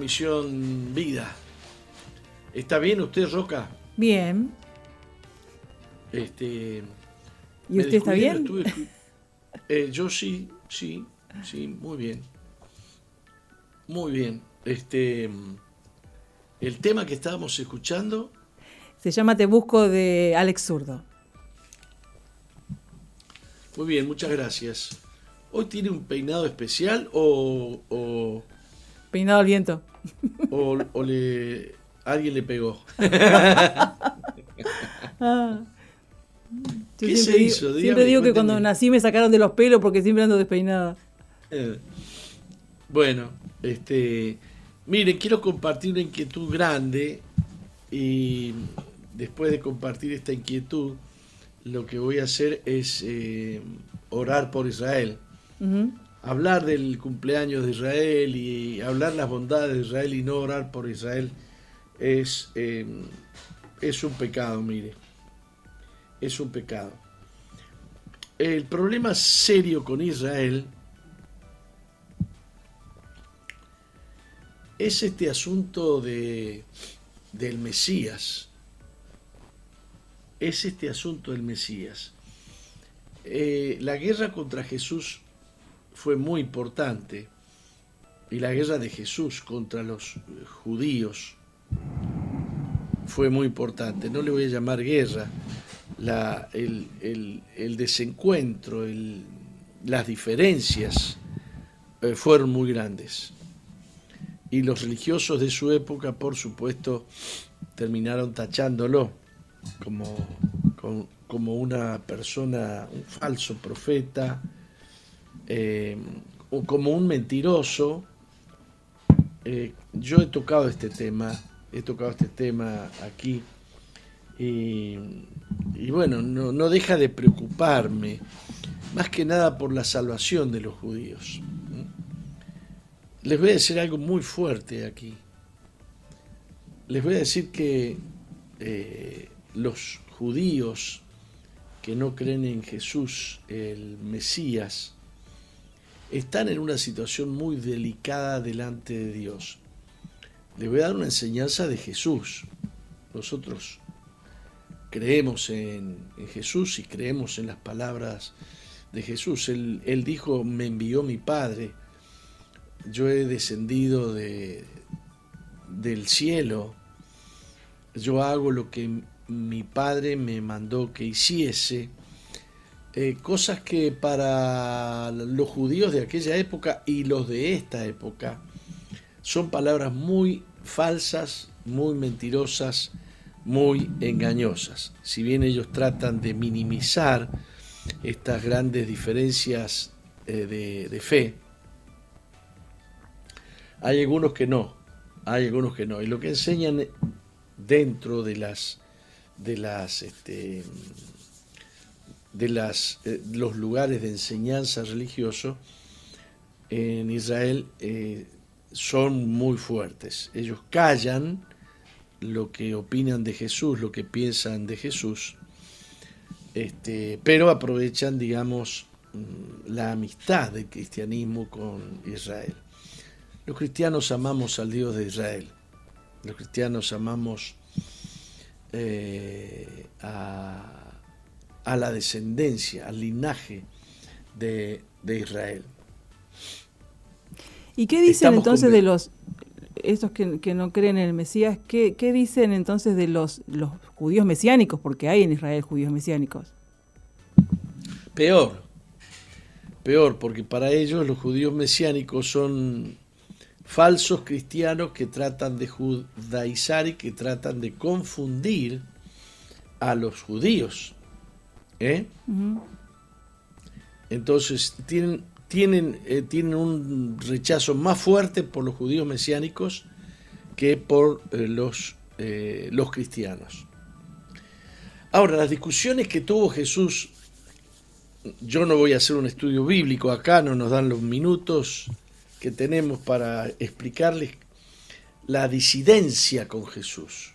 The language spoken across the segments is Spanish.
Misión Vida. ¿Está bien usted, Roca? Bien. Este, ¿Y usted está bien? Eh, yo sí, sí, sí, muy bien. Muy bien. Este, el tema que estábamos escuchando se llama Te busco de Alex Zurdo. Muy bien, muchas gracias. ¿Hoy tiene un peinado especial o Peinado al viento. O, le, alguien le pegó. Ah. ¿Qué se hizo? siempre digo que cuando nací me sacaron de los pelos porque siempre ando despeinada. Eh, bueno, este, miren, quiero compartir una inquietud grande y después de compartir esta inquietud, lo que voy a hacer es eh, orar por Israel hablar del cumpleaños de Israel y hablar las bondades de Israel y no orar por Israel es, eh, es un pecado, mire. Es un pecado. El problema serio con Israel es este asunto de, del Mesías. Es este asunto del Mesías. Eh, la guerra contra Jesús fue muy importante. Y la guerra de Jesús contra los judíos fue muy importante. No le voy a llamar guerra. La, el, desencuentro, las diferencias eh, fueron muy grandes. Y los religiosos de su época, por supuesto, terminaron tachándolo como, como una persona, un falso profeta, eh, como un mentiroso. Eh, yo he tocado este tema, he tocado este tema aquí y, bueno, no, deja de preocuparme, más que nada por la salvación de los judíos. Les voy a decir algo muy fuerte aquí. Les voy a decir que eh, los judíos que no creen en Jesús, el Mesías, están en una situación muy delicada delante de Dios. Les voy a dar una enseñanza de Jesús. Nosotros creemos en, Jesús y creemos en las palabras de Jesús. Él, dijo, me envió mi Padre, yo he descendido de, del cielo, yo hago lo que mi Padre me mandó que hiciese eh, cosas que para los judíos de aquella época y los de esta época son palabras muy falsas, muy mentirosas, muy engañosas. Si bien ellos tratan de minimizar estas grandes diferencias eh, de, fe, hay algunos que no, hay algunos que no. Y lo que enseñan dentro de las, de las este, de eh, los lugares de enseñanza religioso en Israel eh, son muy fuertes. Ellos callan lo que opinan de Jesús, lo que piensan de Jesús, este, pero aprovechan, digamos, mm, la amistad del cristianismo con Israel. Los cristianos amamos al Dios de Israel. Los cristianos amamos eh, a, la descendencia, al linaje de, Israel. ¿Y qué dicen entonces de los, estos que, no creen en el Mesías, ¿qué, dicen entonces de los, los judíos mesiánicos? Porque hay en Israel judíos mesiánicos. Peor, peor, porque para ellos los judíos mesiánicos son falsos cristianos que tratan de judaizar y que tratan de confundir a los judíos. ¿Eh? Entonces tienen, tienen, eh, tienen un rechazo más fuerte por los judíos mesiánicos que por eh, los, los cristianos. Ahora, las discusiones que tuvo Jesús, yo no voy a hacer un estudio bíblico acá, no nos dan los minutos que tenemos para explicarles la disidencia con Jesús,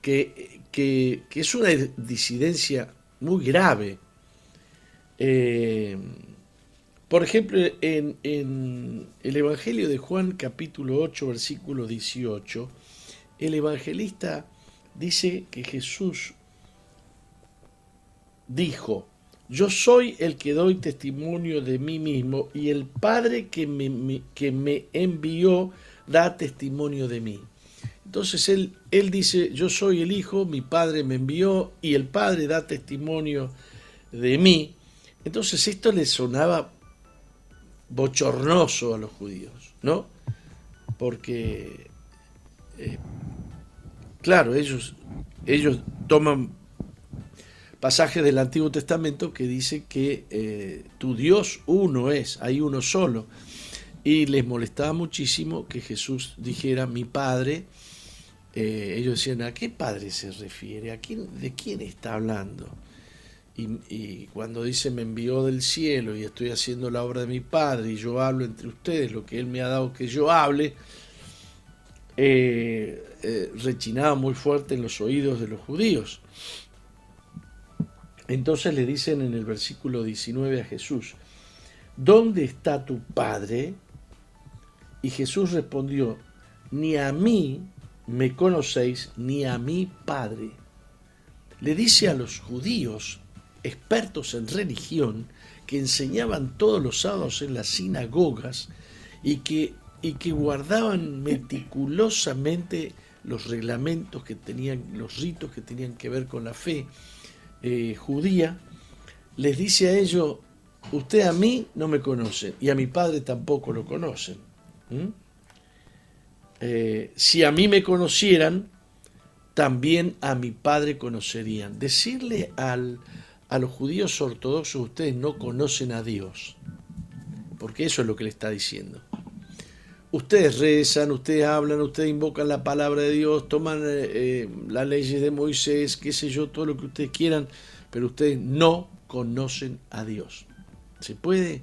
que, es una disidencia muy grave. Eh, por ejemplo, en, el Evangelio de Juan capítulo 8, versículo 18, el evangelista dice que Jesús dijo, yo soy el que doy testimonio de mí mismo y el Padre que me, que me envió da testimonio de mí. Entonces él, él dice, yo soy el Hijo, mi Padre me envió y el Padre da testimonio de mí. Entonces esto le sonaba bochornoso a los judíos, ¿no? Porque, eh, claro, ellos, ellos toman pasaje del Antiguo Testamento que dice que eh, tu Dios uno es, hay uno solo. Y les molestaba muchísimo que Jesús dijera mi Padre. Eh, ellos decían, ¿a qué Padre se refiere? ¿A quién, ¿De quién está hablando? Y, cuando dice me envió del cielo y estoy haciendo la obra de mi Padre y yo hablo entre ustedes lo que Él me ha dado que yo hable, eh, rechinaba muy fuerte en los oídos de los judíos. Entonces le dicen en el versículo 19 a Jesús, ¿dónde está tu Padre? Y Jesús respondió, ni a mí me conocéis, ni a mi Padre. Le dice a los judíos, expertos en religión, que enseñaban todos los sábados en las sinagogas y que, y que guardaban meticulosamente los reglamentos que tenían, los ritos que tenían que ver con la fe, eh, judía, les dice a ellos, usted a mí no me conoce y a mi padre tampoco lo conocen. Eh, si a mí me conocieran, también a mi padre conocerían. Decirle al, a los judíos ortodoxos, ustedes no conocen a Dios, porque eso es lo que le está diciendo. Ustedes rezan, ustedes hablan, ustedes invocan la palabra de Dios, toman eh, eh, las leyes de Moisés, qué sé yo, todo lo que ustedes quieran, pero ustedes no conocen a Dios. ¿Se puede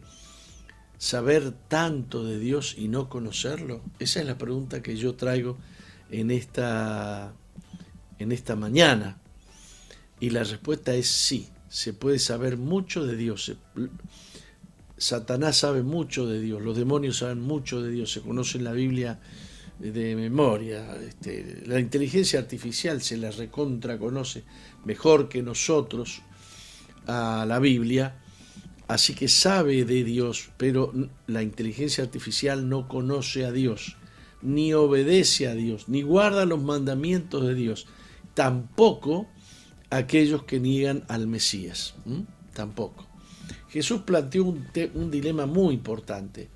saber tanto de Dios y no conocerlo? Esa es la pregunta que yo traigo en esta, en esta mañana. Y la respuesta es sí, se puede saber mucho de Dios. Satanás sabe mucho de Dios, los demonios saben mucho de Dios, se conocen la Biblia de memoria. Este, la inteligencia artificial se la recontra conoce mejor que nosotros a la Biblia, así que sabe de Dios, pero la inteligencia artificial no conoce a Dios, ni obedece a Dios, ni guarda los mandamientos de Dios, tampoco aquellos que niegan al Mesías, tampoco. Jesús planteó un, dilema muy importante.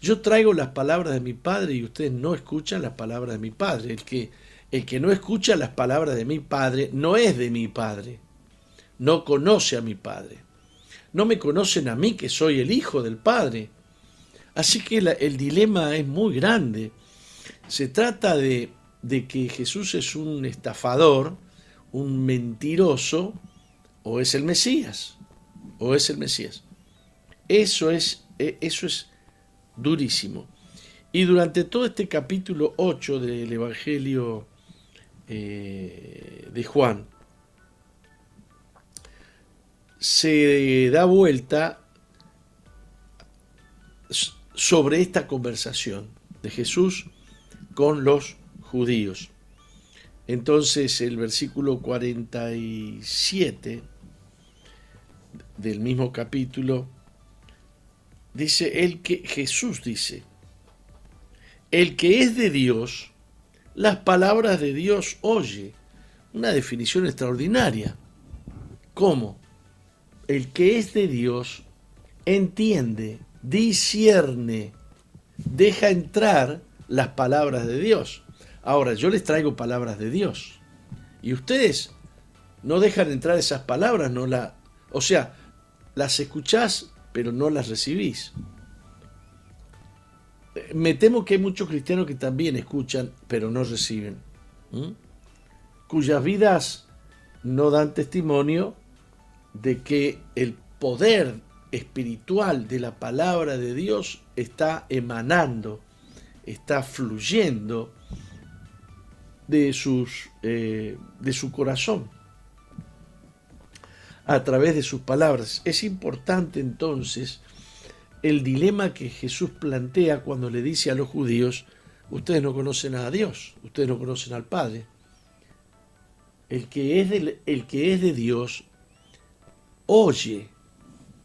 Yo traigo las palabras de mi Padre y ustedes no escuchan las palabras de mi Padre. El que, el que no escucha las palabras de mi Padre no es de mi Padre. No conoce a mi Padre. No me conocen a mí que soy el Hijo del Padre. Así que el dilema es muy grande. Se trata de, de que Jesús es un estafador, un mentiroso, o es el Mesías o es el Mesías. Eso es, eh, eso es durísimo. Y durante todo este capítulo 8 del Evangelio eh, de Juan, se da vuelta sobre esta conversación de Jesús con los judíos. Entonces el versículo 47 del mismo capítulo dice el que Jesús dice, el que es de Dios, las palabras de Dios oye. Una definición extraordinaria. ¿Cómo? El que es de Dios entiende, discierne, deja entrar las palabras de Dios. Ahora, yo les traigo palabras de Dios. Y ustedes no dejan entrar esas palabras, no la, o sea, las escuchás, pero no las recibís. Me temo que hay muchos cristianos que también escuchan, pero no reciben. Cuyas vidas no dan testimonio de que el poder espiritual de la palabra de Dios está emanando, está fluyendo de, sus, eh, de su corazón a través de sus palabras. Es importante entonces el dilema que Jesús plantea cuando le dice a los judíos, ustedes no conocen a Dios, ustedes no conocen al Padre. El que es el que es de Dios oye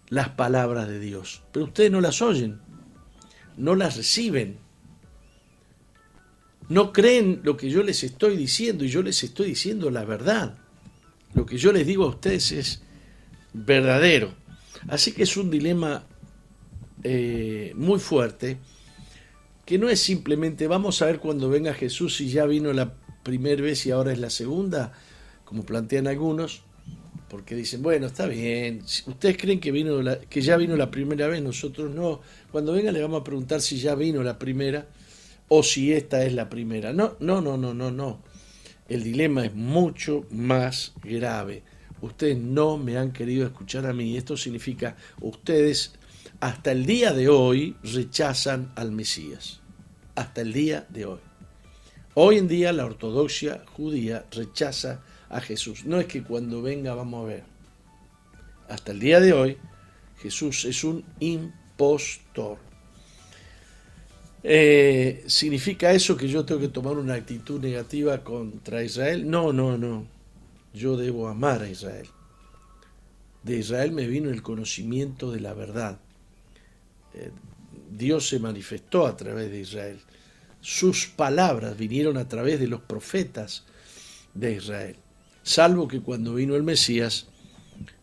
las palabras de Dios, pero ustedes no las oyen, no las reciben. No creen lo que yo les estoy diciendo y yo les estoy diciendo la verdad. Lo que yo les digo a ustedes es verdadero. Así que es un dilema eh, muy fuerte, que no es simplemente vamos a ver cuando venga Jesús si ya vino la primera vez y ahora es la segunda, como plantean algunos, porque dicen, bueno, está bien, ustedes creen que, vino que ya vino la primera vez, nosotros no, cuando venga le vamos a preguntar si ya vino la primera o si esta es la primera. No, no, no, no, no, no. El dilema es mucho más grave ustedes no me han querido escuchar a mí. Esto significa, ustedes hasta el día de hoy rechazan al Mesías. Hasta el día de hoy. Hoy en día la ortodoxia judía rechaza a Jesús. No es que cuando venga vamos a ver. Hasta el día de hoy Jesús es un impostor. Eh, ¿Significa eso que yo tengo que tomar una actitud negativa contra Israel? No, no, no yo debo amar a Israel. De Israel me vino el conocimiento de la verdad. Eh, Dios se manifestó a través de Israel. Sus palabras vinieron a través de los profetas de Israel. Salvo que cuando vino el Mesías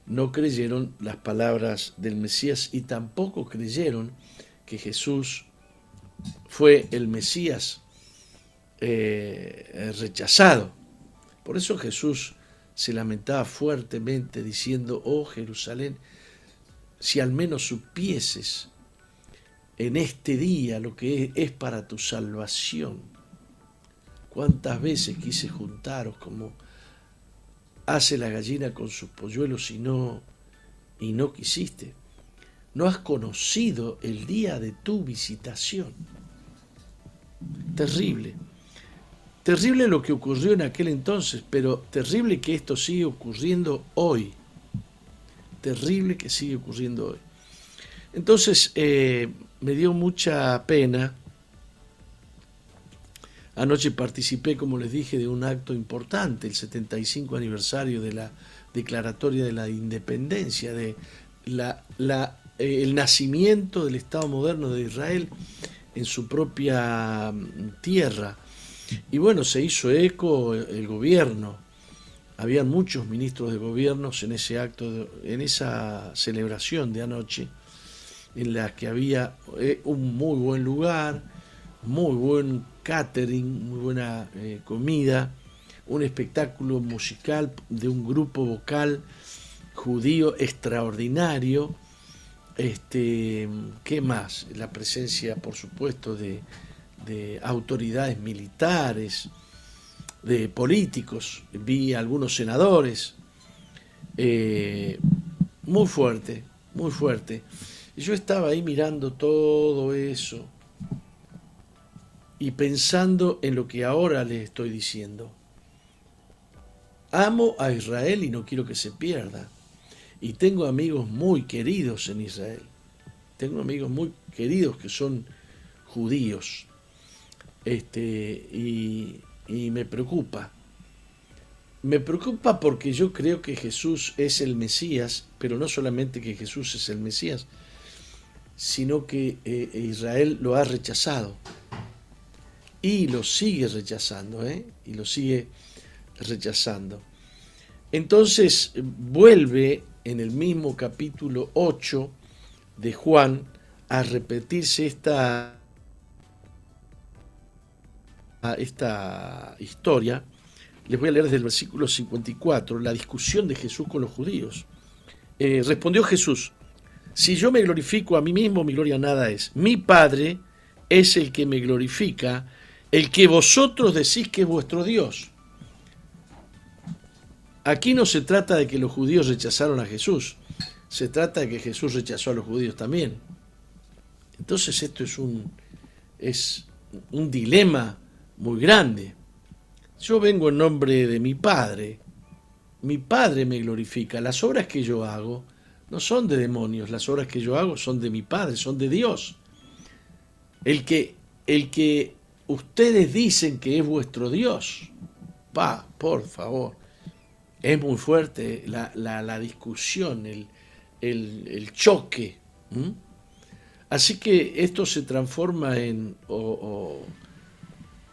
no creyeron las palabras del Mesías y tampoco creyeron que Jesús fue el Mesías eh, rechazado. Por eso Jesús se lamentaba fuertemente diciendo, oh Jerusalén, si al menos supieses en este día lo que es para tu salvación. Cuántas veces quise juntaros como hace la gallina con sus polluelos y no, y no quisiste. No has conocido el día de tu visitación. Terrible. Terrible lo que ocurrió en aquel entonces, pero terrible que esto sigue ocurriendo hoy. Terrible que sigue ocurriendo hoy. Entonces eh, me dio mucha pena. Anoche participé, como les dije, de un acto importante, el 75 aniversario de la Declaratoria de la Independencia, de la, eh, el nacimiento del Estado moderno de Israel en su propia mm, tierra y bueno, se hizo eco el gobierno. Habían muchos ministros de gobiernos en ese acto, en esa celebración de anoche, en la que había eh, un muy buen lugar, muy buen catering, muy buena eh, comida, un espectáculo musical de un grupo vocal judío extraordinario. Este, ¿Qué más? La presencia, por supuesto, de, de autoridades militares, de políticos, vi algunos senadores, eh, muy fuerte, muy fuerte. Y yo estaba ahí mirando todo eso y pensando en lo que ahora les estoy diciendo. Amo a Israel y no quiero que se pierda. Y tengo amigos muy queridos en Israel. Tengo amigos muy queridos que son judíos. Este, y, me preocupa, Me preocupa porque yo creo que Jesús es el Mesías, pero no solamente que Jesús es el Mesías, sino que eh, Israel lo ha rechazado y lo sigue rechazando, ¿eh? y lo sigue rechazando. Entonces vuelve en el mismo capítulo 8 de Juan a repetirse esta, esta historia. Les voy a leer desde el versículo 54, la discusión de Jesús con los judíos. Eh, respondió Jesús, si yo me glorifico a mí mismo, mi gloria nada es. Mi Padre es el que me glorifica, el que vosotros decís que es vuestro Dios. Aquí no se trata de que los judíos rechazaron a Jesús, se trata de que Jesús rechazó a los judíos también. Entonces esto es un, es un dilema muy grande. Yo vengo en nombre de mi Padre, mi Padre me glorifica, las obras que yo hago no son de demonios, las obras que yo hago son de mi Padre, son de Dios. El que, el que ustedes dicen que es vuestro Dios, pa, por favor es muy fuerte la, discusión, el, choque. Así que esto se transforma en o,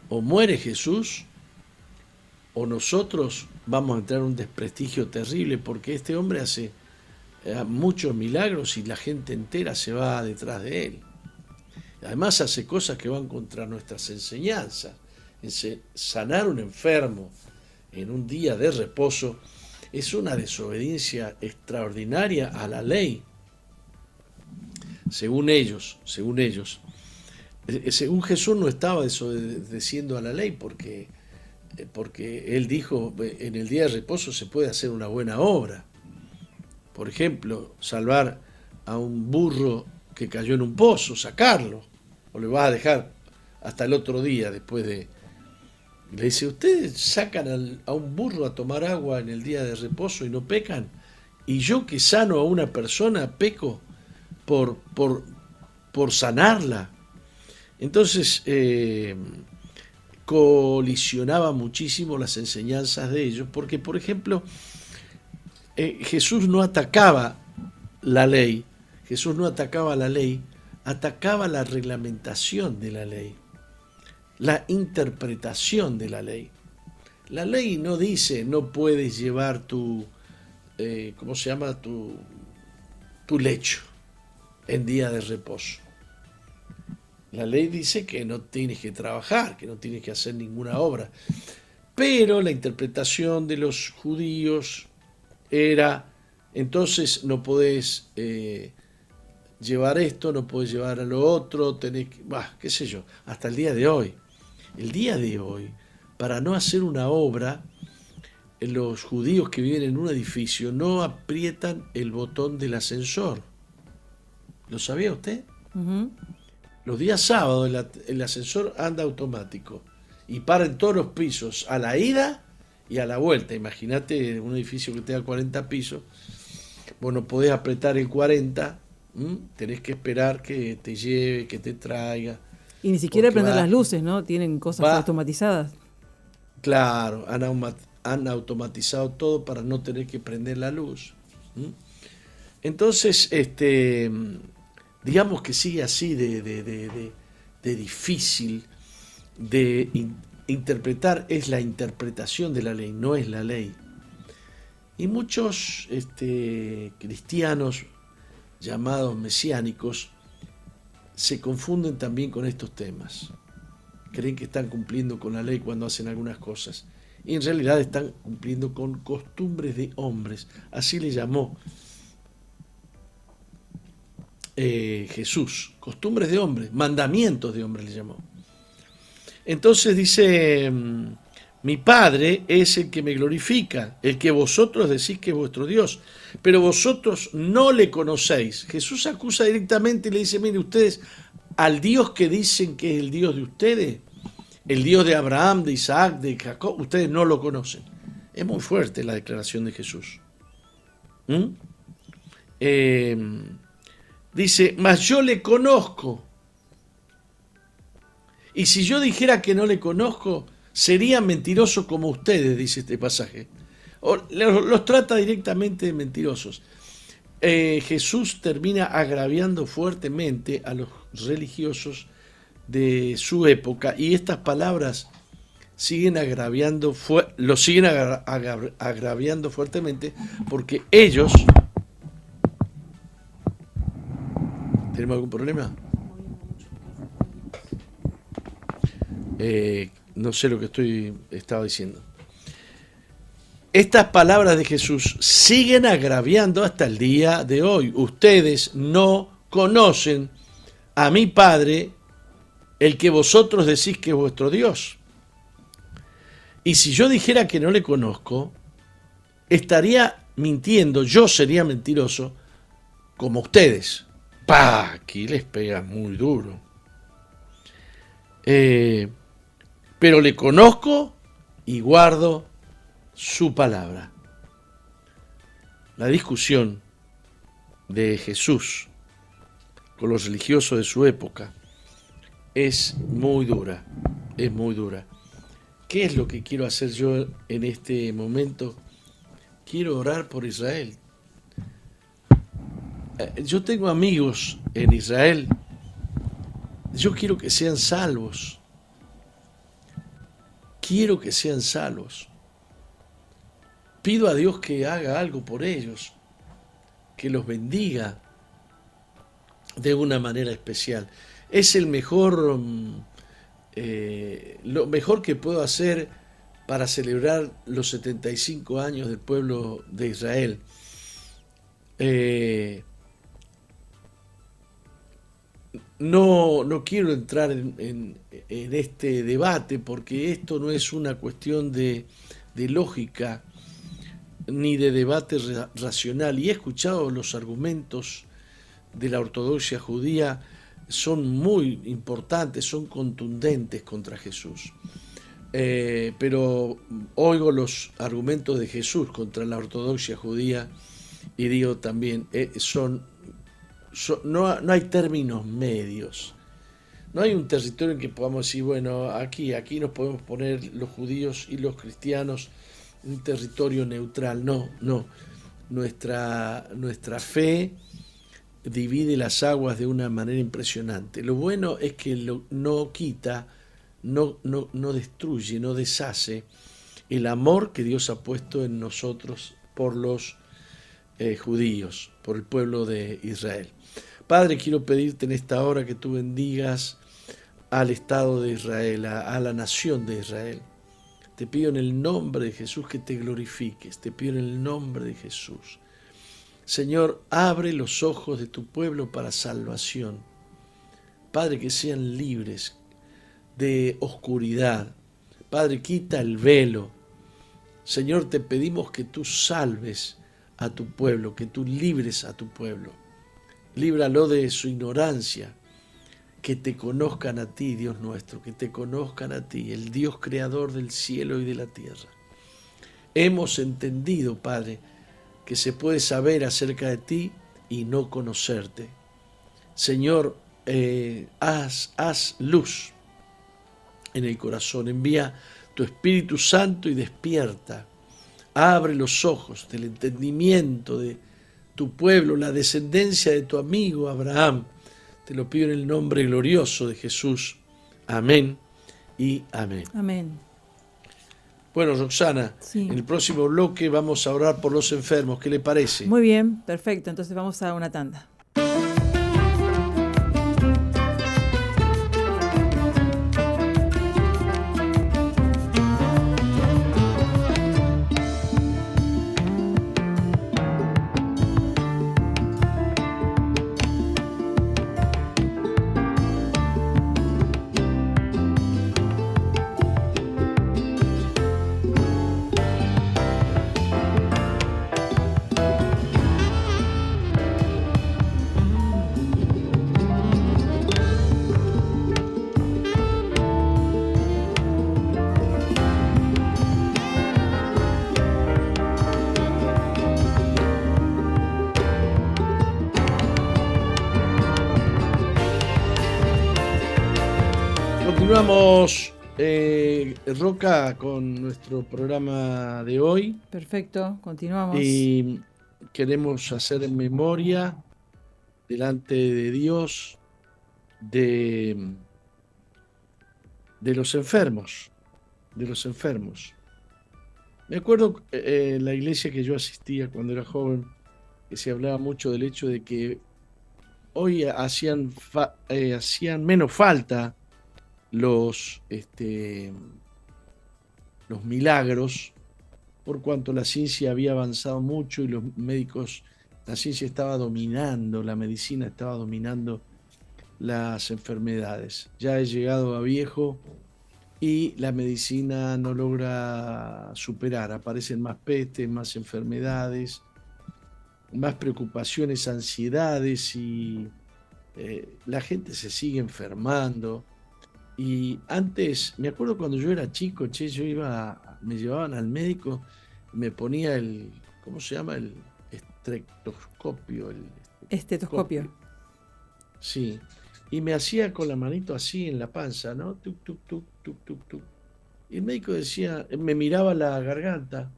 muere Jesús o nosotros vamos a entrar en un desprestigio terrible porque este hombre hace eh, muchos milagros y la gente entera se va detrás de él. Además hace cosas que van contra nuestras enseñanzas. Sanar un enfermo, en un día de reposo es una desobediencia extraordinaria a la ley. Según ellos, según ellos. Eh, según Jesús no estaba desobedeciendo a la ley porque, eh, porque él dijo, en el día de reposo se puede hacer una buena obra. Por ejemplo, salvar a un burro que cayó en un pozo, sacarlo, o le vas a dejar hasta el otro día después de, le dice, ¿ustedes sacan a un burro a tomar agua en el día de reposo y no pecan? Y yo que sano a una persona, peco por, por, por sanarla. Entonces, eh, colisionaba muchísimo las enseñanzas de ellos, porque, por ejemplo, eh, Jesús no atacaba la ley, Jesús no atacaba la ley, atacaba la reglamentación de la ley la interpretación de la ley. La ley no dice no puedes llevar tu, eh, ¿cómo se llama? Tu, tu lecho en día de reposo. La ley dice que no tienes que trabajar, que no tienes que hacer ninguna obra. Pero la interpretación de los judíos era, entonces no podés eh, llevar esto, no podés llevar a lo otro, tenés que, bah, qué sé yo, hasta el día de hoy el día de hoy, para no hacer una obra, los judíos que viven en un edificio no aprietan el botón del ascensor. ¿Lo sabía usted? Los días sábados el, ascensor anda automático y para en todos los pisos, a la ida y a la vuelta. Imagínate un edificio que tenga 40 pisos. Bueno, podés apretar el 40, tenés que esperar que te lleve, que te traiga. Y ni siquiera prender las luces, ¿no? Tienen cosas automatizadas. Claro, han, automatizado todo para no tener que prender la luz. Entonces, este, digamos que sigue así de, de, difícil de interpretar, es la interpretación de la ley, no es la ley. Y muchos este, cristianos llamados mesiánicos se confunden también con estos temas. Creen que están cumpliendo con la ley cuando hacen algunas cosas. Y en realidad están cumpliendo con costumbres de hombres. Así le llamó eh, Jesús. Costumbres de hombres, mandamientos de hombres le llamó. Entonces dice, mm, mi Padre es el que me glorifica, el que vosotros decís que es vuestro Dios, pero vosotros no le conocéis. Jesús acusa directamente y le dice, mire ustedes, al Dios que dicen que es el Dios de ustedes, el Dios de Abraham, de Isaac, de Jacob, ustedes no lo conocen. Es muy fuerte la declaración de Jesús. ¿Mm? Eh, dice, mas yo le conozco. Y si yo dijera que no le conozco, sería mentiroso como ustedes, dice este pasaje. los, trata directamente de mentirosos. Eh, Jesús termina agraviando fuertemente a los religiosos de su época y estas palabras siguen agraviando, lo siguen agraviando fuertemente porque ellos... ¿Tenemos algún problema? Eh, no sé lo que estoy estaba diciendo. Estas palabras de Jesús siguen agraviando hasta el día de hoy. Ustedes no conocen a mi Padre, el que vosotros decís que es vuestro Dios. Y si yo dijera que no le conozco, estaría mintiendo, yo sería mentiroso como ustedes. ¡Pah! Aquí les pega muy duro. Eh, pero le conozco y guardo su palabra. La discusión de Jesús con los religiosos de su época es muy dura, es muy dura. ¿Qué es lo que quiero hacer yo en este momento? Quiero orar por Israel. Eh, yo tengo amigos en Israel. Yo quiero que sean salvos. Quiero que sean salvos. Pido a Dios que haga algo por ellos, que los bendiga de una manera especial. Es el mejor, mm, eh, lo mejor que puedo hacer para celebrar los 75 años del pueblo de Israel. Eh, no, no, quiero entrar en, este debate porque esto no es una cuestión de, lógica ni de debate racional. Y he escuchado los argumentos de la ortodoxia judía, son muy importantes, son contundentes contra Jesús. Eh, pero oigo los argumentos de Jesús contra la ortodoxia judía y digo también, eh, son, no, no, hay términos medios. No hay un territorio en que podamos decir, bueno, aquí, aquí nos podemos poner los judíos y los cristianos un territorio neutral, no, no. Nuestra, nuestra fe divide las aguas de una manera impresionante. Lo bueno es que no quita, no, no, no destruye, no deshace el amor que Dios ha puesto en nosotros por los eh, judíos, por el pueblo de Israel. Padre, quiero pedirte en esta hora que tú bendigas al Estado de Israel, a la nación de Israel te pido en el nombre de Jesús que te glorifiques. Te pido en el nombre de Jesús. Señor, abre los ojos de tu pueblo para salvación. Padre, que sean libres de oscuridad. Padre, quita el velo. Señor, te pedimos que tú salves a tu pueblo, que tú libres a tu pueblo. Líbralo de su ignorancia, que te conozcan a ti, Dios nuestro, que te conozcan a ti, el Dios creador del cielo y de la tierra. Hemos entendido, Padre, que se puede saber acerca de ti y no conocerte. Señor, eh, haz, haz luz en el corazón, envía tu Espíritu Santo y despierta. Abre los ojos del entendimiento de tu pueblo, la descendencia de tu amigo Abraham, te lo pido en el nombre glorioso de Jesús. Amén y amén. Amén. Bueno, Roxana, en el próximo bloque vamos a orar por los enfermos. ¿Qué le parece? Muy bien, perfecto. Entonces vamos a una tanda. Roca, con nuestro programa de hoy. Perfecto, continuamos. Y queremos hacer en memoria delante de Dios de, de los enfermos, de los enfermos. Me acuerdo eh, en la iglesia que yo asistía cuando era joven, que se hablaba mucho del hecho de que hoy hacían, eh, hacían menos falta los, este, los milagros, por cuanto la ciencia había avanzado mucho y los médicos, la ciencia estaba dominando, la medicina estaba dominando las enfermedades. Ya he llegado a viejo y la medicina no logra superar, aparecen más pestes, más enfermedades, más preocupaciones, ansiedades y eh, la gente se sigue enfermando. Y antes, me acuerdo cuando yo era chico, che, yo iba, me llevaban al médico, me ponía el, ¿cómo se llama? El estetoscopio. El estetoscopio. Sí. Y me hacía con la manito así en la panza, ¿no? Tuk, tuk, tuk, tuk, tuk, tuk. Y el médico decía, me miraba la garganta.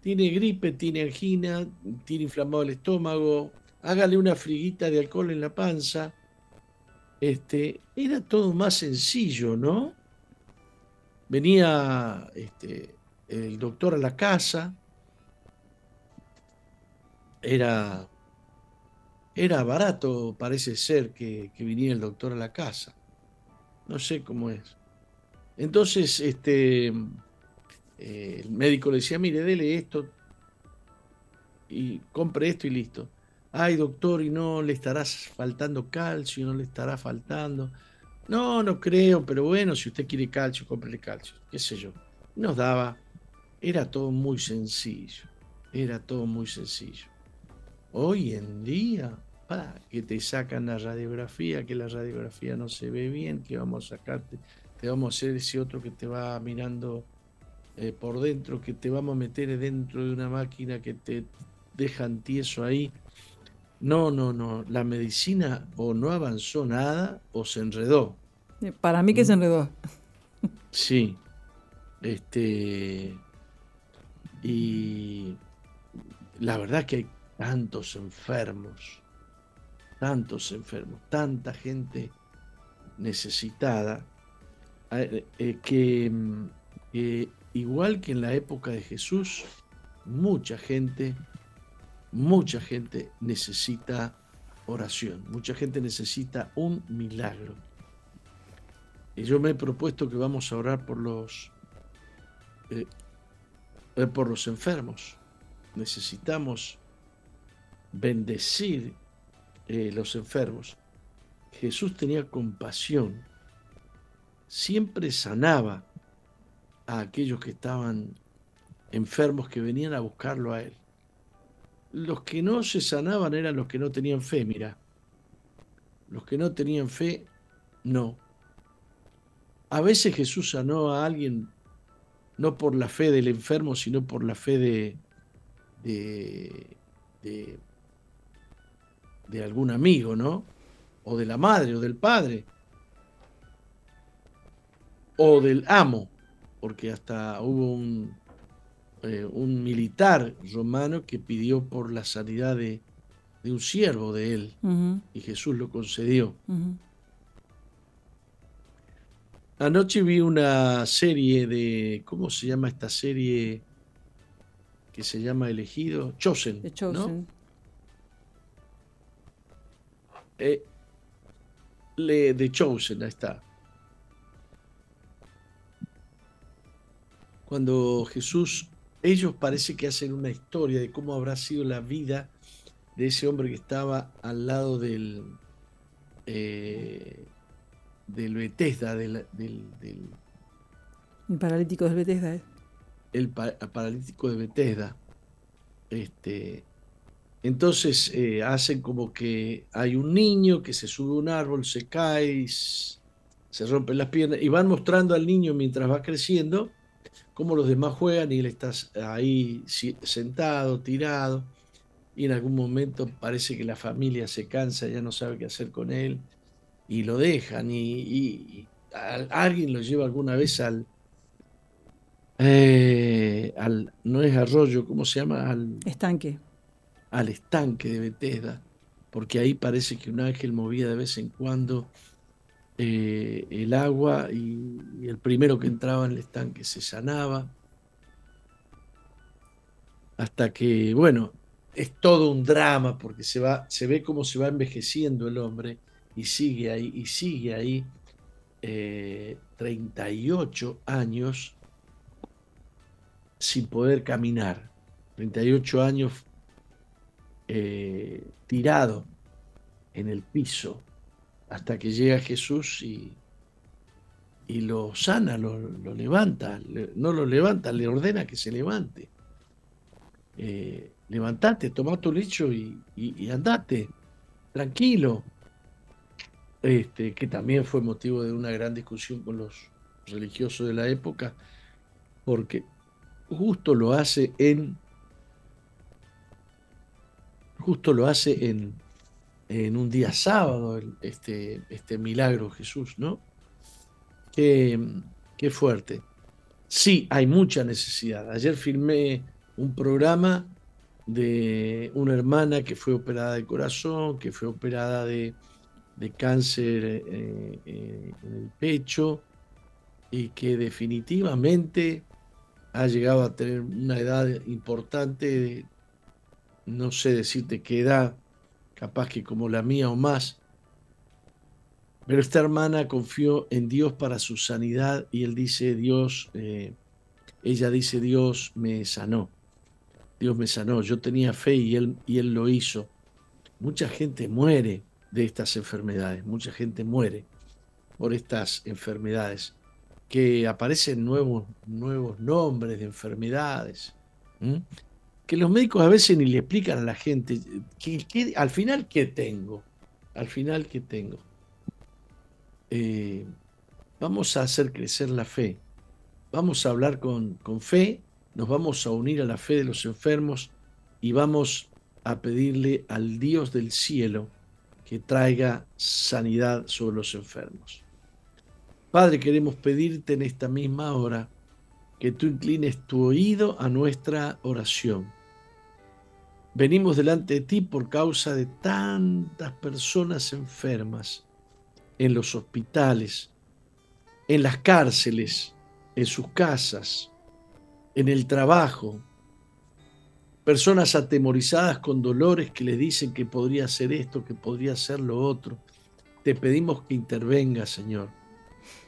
Tiene gripe, tiene angina, tiene inflamado el estómago. Hágale una friguita de alcohol en la panza este, era todo más sencillo, ¿no? Venía este, el doctor a la casa, era, era barato, parece ser, que, que viniera el doctor a la casa. No sé cómo es. Entonces, este, eh, el médico le decía, mire, dele esto y compre esto y listo ay doctor, y no le estará faltando calcio, no le estará faltando. No, no creo, pero bueno, si usted quiere calcio, cómprele calcio, qué sé yo. Nos daba, era todo muy sencillo, era todo muy sencillo. Hoy en día, que te sacan la radiografía, que la radiografía no se ve bien, que vamos a sacarte, te vamos a hacer ese otro que te va mirando eh, por dentro, que te vamos a meter dentro de una máquina que te dejan tieso ahí no, no, no. La medicina o no avanzó nada o se enredó. Para mí que se mm. enredó. Sí. Este. Y la verdad que hay tantos enfermos, tantos enfermos, tanta gente necesitada, eh, eh, que igual que en la época de Jesús, mucha gente mucha gente necesita oración, mucha gente necesita un milagro. Y yo me he propuesto que vamos a orar por los, eh, eh, por los enfermos. Necesitamos bendecir eh, los enfermos. Jesús tenía compasión, siempre sanaba a aquellos que estaban enfermos que venían a buscarlo a él los que no se sanaban eran los que no tenían fe, mira. Los que no tenían fe, no. A veces Jesús sanó a alguien no por la fe del enfermo, sino por la fe de, de, de, de algún amigo, ¿no? O de la madre o del padre. O del amo, porque hasta hubo un, eh, un militar romano que pidió por la sanidad de, un siervo de él y Jesús lo concedió. Anoche vi una serie de, ¿cómo se llama esta serie que se llama Elegido? Chosen. The Chosen. Eh, The Chosen, ahí está. Cuando Jesús ellos parece que hacen una historia de cómo habrá sido la vida de ese hombre que estaba al lado del, eh, del Bethesda, del, El paralítico del Bethesda, ¿eh? El paralítico de Bethesda. Este, entonces eh, hacen como que hay un niño que se sube a un árbol, se cae, se rompen las piernas y van mostrando al niño mientras va creciendo cómo los demás juegan y él está ahí sentado, tirado, y en algún momento parece que la familia se cansa, ya no sabe qué hacer con él, y lo dejan, y, alguien lo lleva alguna vez al, eh, al, no es arroyo, ¿cómo se llama? Al estanque. Al estanque de Bethesda, porque ahí parece que un ángel movía de vez en cuando eh, el agua y, el primero que entraba en el estanque se sanaba. Hasta que, bueno, es todo un drama porque se, va, se ve cómo se va envejeciendo el hombre y sigue ahí, y sigue ahí 38 eh, años sin poder caminar. 38 años eh, tirado en el piso hasta que llega Jesús y, y lo sana, lo, levanta, no lo levanta, le ordena que se levante. Eh, levantate, toma tu lecho y, y, andate, tranquilo. Este, que también fue motivo de una gran discusión con los religiosos de la época, porque justo lo hace en justo lo hace en, en un día sábado, este, este milagro Jesús, ¿no? Qué, qué fuerte. Sí, hay mucha necesidad. Ayer filmé un programa de una hermana que fue operada de corazón, que fue operada de, de cáncer eh, eh, en el pecho y que definitivamente ha llegado a tener una edad importante, no sé decirte qué edad, capaz que como la mía o más, pero esta hermana confió en Dios para su sanidad y él dice, Dios, eh, ella dice, Dios me sanó, Dios me sanó, yo tenía fe y él, y él lo hizo. Mucha gente muere de estas enfermedades, mucha gente muere por estas enfermedades que aparecen nuevos, nuevos nombres de enfermedades, que los médicos a veces ni le explican a la gente, que, al final, ¿qué tengo? Al final, ¿qué tengo? Eh, vamos a hacer crecer la fe, vamos a hablar con, con fe, nos vamos a unir a la fe de los enfermos y vamos a pedirle al Dios del cielo que traiga sanidad sobre los enfermos. Padre, queremos pedirte en esta misma hora que tú inclines tu oído a nuestra oración. Venimos delante de ti por causa de tantas personas enfermas en los hospitales, en las cárceles, en sus casas, en el trabajo, personas atemorizadas con dolores que les dicen que podría ser esto, que podría ser lo otro. Te pedimos que intervenga, Señor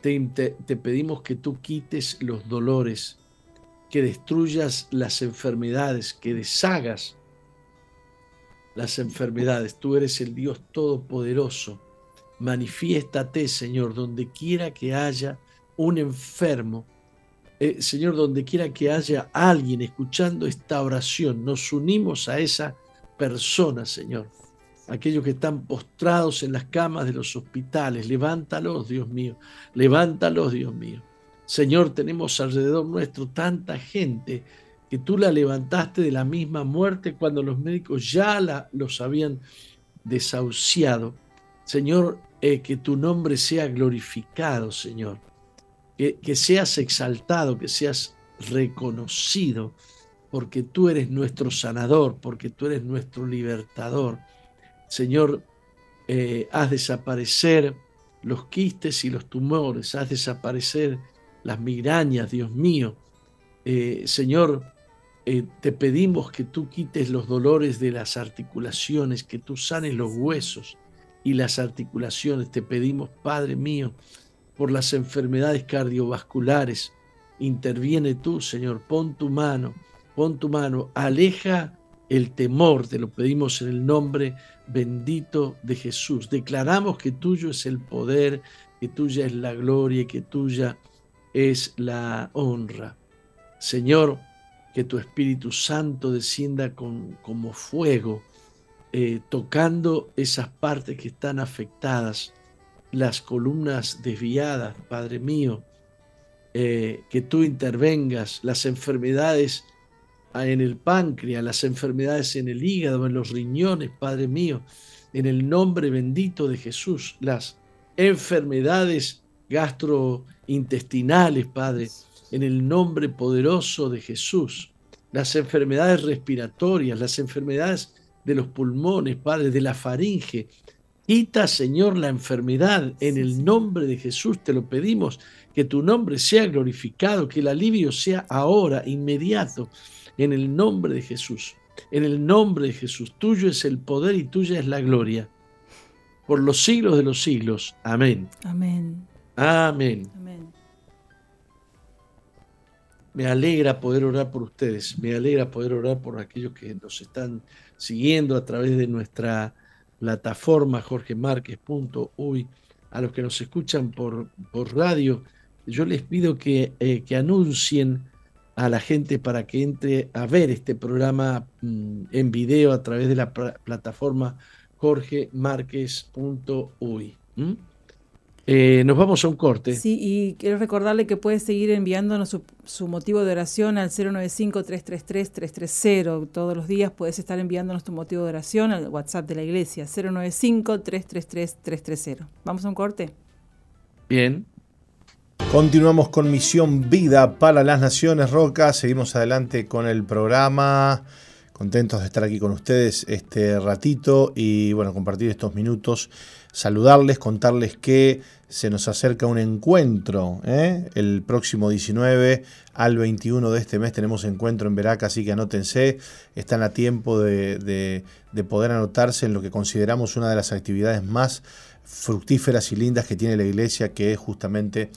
te, pedimos que tú quites los dolores, que destruyas las enfermedades, que deshagas las enfermedades. Tú eres el Dios Todopoderoso. Manifiéstate, Señor, donde quiera que haya un enfermo. Eh, Señor, donde quiera que haya alguien escuchando esta oración, nos unimos a esa persona, Señor aquellos que están postrados en las camas de los hospitales. Levántalos, Dios mío, levántalos, Dios mío. Señor, tenemos alrededor nuestro tanta gente que tú la levantaste de la misma muerte cuando los médicos ya la, los habían desahuciado. Señor, eh, que tu nombre sea glorificado, Señor. Que, que seas exaltado, que seas reconocido, porque tú eres nuestro sanador, porque tú eres nuestro libertador Señor, eh, haz desaparecer los quistes y los tumores, haz desaparecer las migrañas, Dios mío. Eh, Señor, eh, te pedimos que tú quites los dolores de las articulaciones, que tú sanes los huesos y las articulaciones. Te pedimos, Padre mío, por las enfermedades cardiovasculares. Interviene tú, Señor, pon tu mano, pon tu mano, aleja el temor, te lo pedimos en el nombre bendito de Jesús. Declaramos que tuyo es el poder, que tuya es la gloria y que tuya es la honra. Señor, que tu Espíritu Santo descienda con, como fuego, eh, tocando esas partes que están afectadas, las columnas desviadas, Padre mío, eh, que tú intervengas, las enfermedades en el páncreas, las enfermedades en el hígado, en los riñones, Padre mío, en el nombre bendito de Jesús, las enfermedades gastrointestinales, Padre, en el nombre poderoso de Jesús. Las enfermedades respiratorias, las enfermedades de los pulmones, Padre, de la faringe. Quita, Señor, la enfermedad en el nombre de Jesús. Te lo pedimos, que tu nombre sea glorificado, que el alivio sea ahora, inmediato, en el nombre de Jesús. En el nombre de Jesús. Tuyo es el poder y tuya es la gloria. Por los siglos de los siglos. Amén. Amén. Amén. Me alegra poder orar por ustedes, me alegra poder orar por aquellos que nos están siguiendo a través de nuestra plataforma jorgemarquez.uy, a los que nos escuchan por, por radio, yo les pido que, eh, que, anuncien a la gente para que entre a ver este programa mm, en video a través de la plataforma jorgemarquez.uy. Eh, nos vamos a un corte. Sí, y quiero recordarle que puede seguir enviándonos su, motivo de oración al 095-333-330. Todos los días puedes estar enviándonos tu motivo de oración al WhatsApp de la iglesia, 095-333-330. ¿Vamos a un corte? Bien. Continuamos con Misión Vida para las Naciones Roca. Seguimos adelante con el programa. Contentos de estar aquí con ustedes este ratito y bueno, compartir estos minutos saludarles, contarles que se nos acerca un encuentro. ¿eh? El próximo 19 al 21 de este mes tenemos encuentro en Veraca, así que anótense. Están a tiempo de, poder anotarse en lo que consideramos una de las actividades más fructíferas y lindas que tiene la iglesia, que es justamente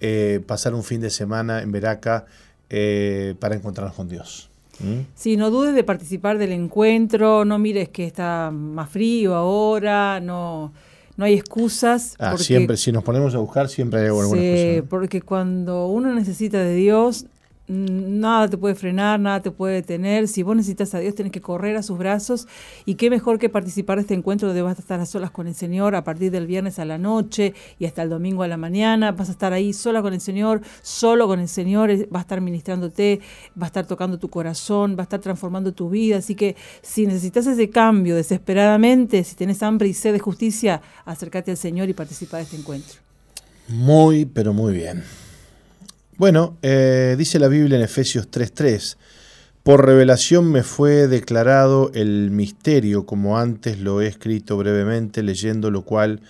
eh, pasar un fin de semana en Veraca eh, para encontrarnos con Dios. ¿Mm? Sí, no dudes de participar del encuentro, no mires que está más frío ahora, no no hay excusas. Ah, siempre, si nos ponemos a buscar, siempre hay alguna sí, Porque cuando uno necesita de Dios, nada te puede frenar, nada te puede detener. Si vos necesitas a Dios, tienes que correr a sus brazos. Y qué mejor que participar de este encuentro donde vas a estar a solas con el Señor a partir del viernes a la noche y hasta el domingo a la mañana. Vas a estar ahí sola con el Señor, solo con el Señor. Va a estar ministrándote, va a estar tocando tu corazón, va a estar transformando tu vida. Así que si necesitas ese cambio desesperadamente, si tienes hambre y sed de justicia, acércate al Señor y participa de este encuentro. Muy, pero muy bien. Bueno, eh, dice la Biblia en Efesios 3:3, por revelación me fue declarado el misterio, como antes lo he escrito brevemente, leyendo lo cual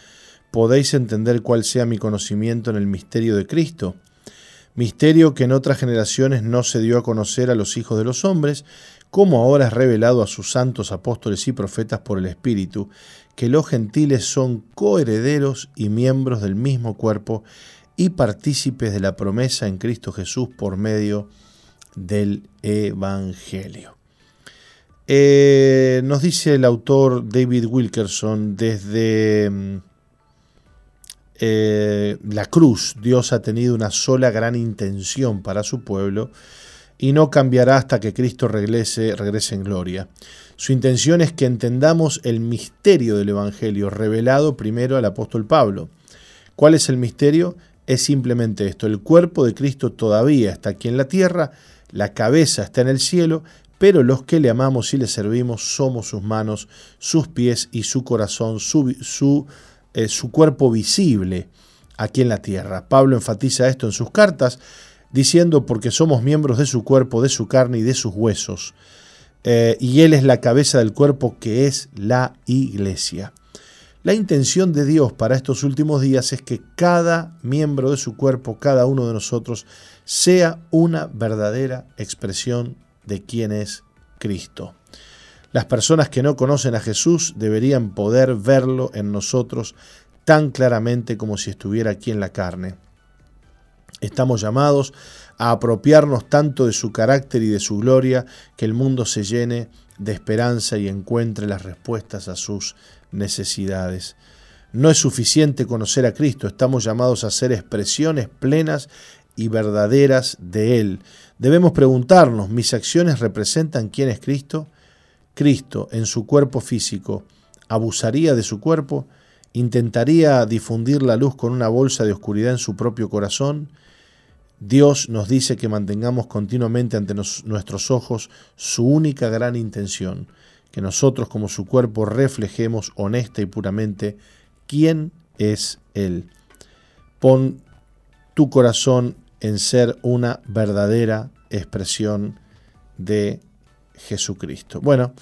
podéis entender cuál sea mi conocimiento en el misterio de Cristo. Misterio que en otras generaciones no se dio a conocer a los hijos de los hombres, como ahora es revelado a sus santos apóstoles y profetas por el Espíritu, que los gentiles son coherederos y miembros del mismo cuerpo, y partícipes de la promesa en Cristo Jesús por medio del Evangelio. Eh, nos dice el autor David Wilkerson, desde mm, eh, la cruz Dios ha tenido una sola gran intención para su pueblo y no cambiará hasta que Cristo regrese, regrese en gloria. Su intención es que entendamos el misterio del Evangelio revelado primero al apóstol Pablo. ¿Cuál es el misterio? Es simplemente esto, el cuerpo de Cristo todavía está aquí en la tierra, la cabeza está en el cielo, pero los que le amamos y le servimos somos sus manos, sus pies y su corazón, su, eh, su cuerpo visible aquí en la tierra. Pablo enfatiza esto en sus cartas, diciendo porque somos miembros de su cuerpo, de su carne y de sus huesos. Eh, y Él es la cabeza del cuerpo que es la iglesia. La intención de Dios para estos últimos días es que cada miembro de su cuerpo, cada uno de nosotros, sea una verdadera expresión de quién es Cristo. Las personas que no conocen a Jesús deberían poder verlo en nosotros tan claramente como si estuviera aquí en la carne. Estamos llamados a apropiarnos tanto de su carácter y de su gloria que el mundo se llene de esperanza y encuentre las respuestas a sus necesidades. No es suficiente conocer a Cristo, estamos llamados a ser expresiones plenas y verdaderas de Él. Debemos preguntarnos, ¿mis acciones representan quién es Cristo? Cristo, en su cuerpo físico, ¿abusaría de su cuerpo? ¿Intentaría difundir la luz con una bolsa de oscuridad en su propio corazón? Dios nos dice que mantengamos continuamente ante nuestros ojos su única gran intención, que nosotros como su cuerpo reflejemos honesta y puramente quién es Él. pon tu corazón en ser una verdadera expresión de Jesucristo. Bueno,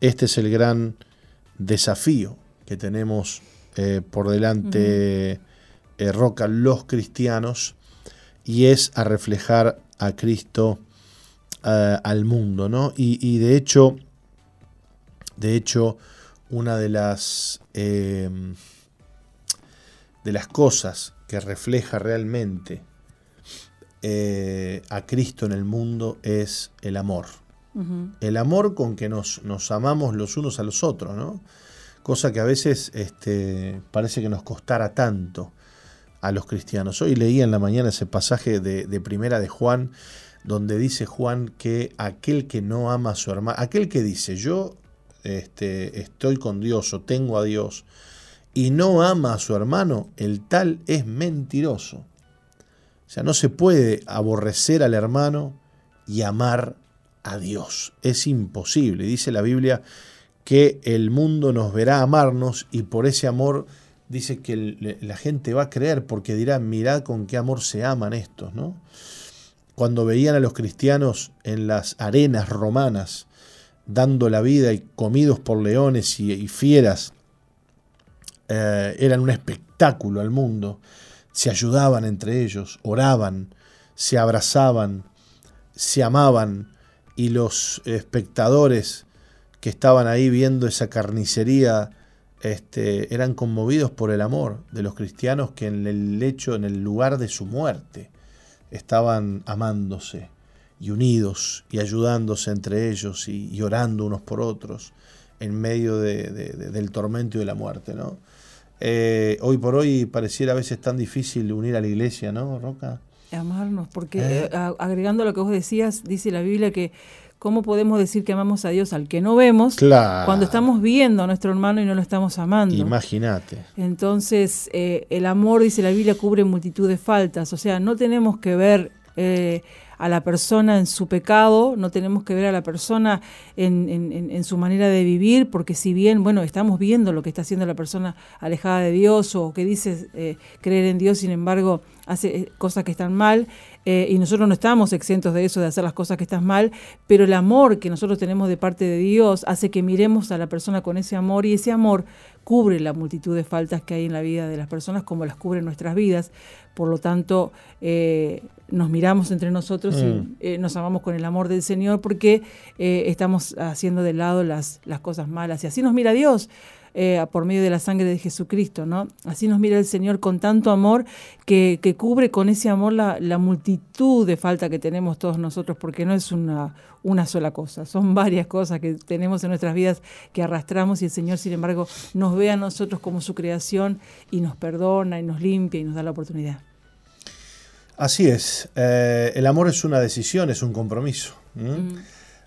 este es el gran desafío que tenemos eh, por delante, eh, Roca, los cristianos, y es a reflejar a Cristo eh, al mundo, ¿no? Y, de hecho, de hecho, una de las de las cosas que refleja realmente a Cristo en el mundo es el amor. El amor con que nos, nos, amamos los unos a los otros, ¿no? Cosa que a veces este, parece que nos costara tanto a los cristianos. Hoy leía en la mañana ese pasaje de, primera de Juan, donde dice Juan que aquel que no ama a su hermano, aquel que dice yo este, estoy con Dios o tengo a Dios y no ama a su hermano, el tal es mentiroso. O sea, no se puede aborrecer al hermano y amar a Dios. Es imposible. Dice la Biblia que el mundo nos verá amarnos y por ese amor dice que la gente va a creer porque dirá, mirad con qué amor se aman estos, ¿no? Cuando veían a los cristianos en las arenas romanas dando la vida y comidos por leones y, fieras, eh, eran un espectáculo al mundo. Se ayudaban entre ellos, oraban, se abrazaban, se amaban, y los espectadores que estaban ahí viendo esa carnicería este, eran conmovidos por el amor de los cristianos que en el lecho, en el lugar de su muerte, estaban amándose y unidos y ayudándose entre ellos y, orando unos por otros en medio del tormento y de la muerte. ¿no? Eh, hoy por hoy pareciera a veces tan difícil unir a la iglesia, ¿no, Roca? Amarnos, porque ¿Eh? Eh, agregando lo que vos decías, dice la Biblia que cómo podemos decir que amamos a Dios al que no vemos cuando estamos viendo a nuestro hermano y no lo estamos amando. Imagínate. Entonces, eh, el amor, dice la Biblia, cubre multitud de faltas. O sea, no tenemos que ver a la persona en su pecado, no tenemos que ver a la persona en, su manera de vivir, porque si bien, bueno, estamos viendo lo que está haciendo la persona alejada de Dios o que dice eh, creer en Dios, sin embargo, hace eh, cosas que están mal, eh, y nosotros no estamos exentos de eso, de hacer las cosas que están mal, pero el amor que nosotros tenemos de parte de Dios hace que miremos a la persona con ese amor y ese amor cubre la multitud de faltas que hay en la vida de las personas como las cubre nuestras vidas. Por lo tanto, eh, nos miramos entre nosotros y mm. eh, nos amamos con el amor del Señor porque eh, estamos haciendo de lado las, las cosas malas. Y así nos mira Dios. Por medio de la sangre de Jesucristo, ¿no? Así nos mira el Señor con tanto amor que, que cubre con ese amor la, la, multitud de falta que tenemos todos nosotros, porque no es una, una sola cosa, son varias cosas que tenemos en nuestras vidas que arrastramos y el Señor, sin embargo, nos ve a nosotros como su creación y nos perdona y nos limpia y nos da la oportunidad. Así es, eh, el amor es una decisión, es un compromiso. Mm.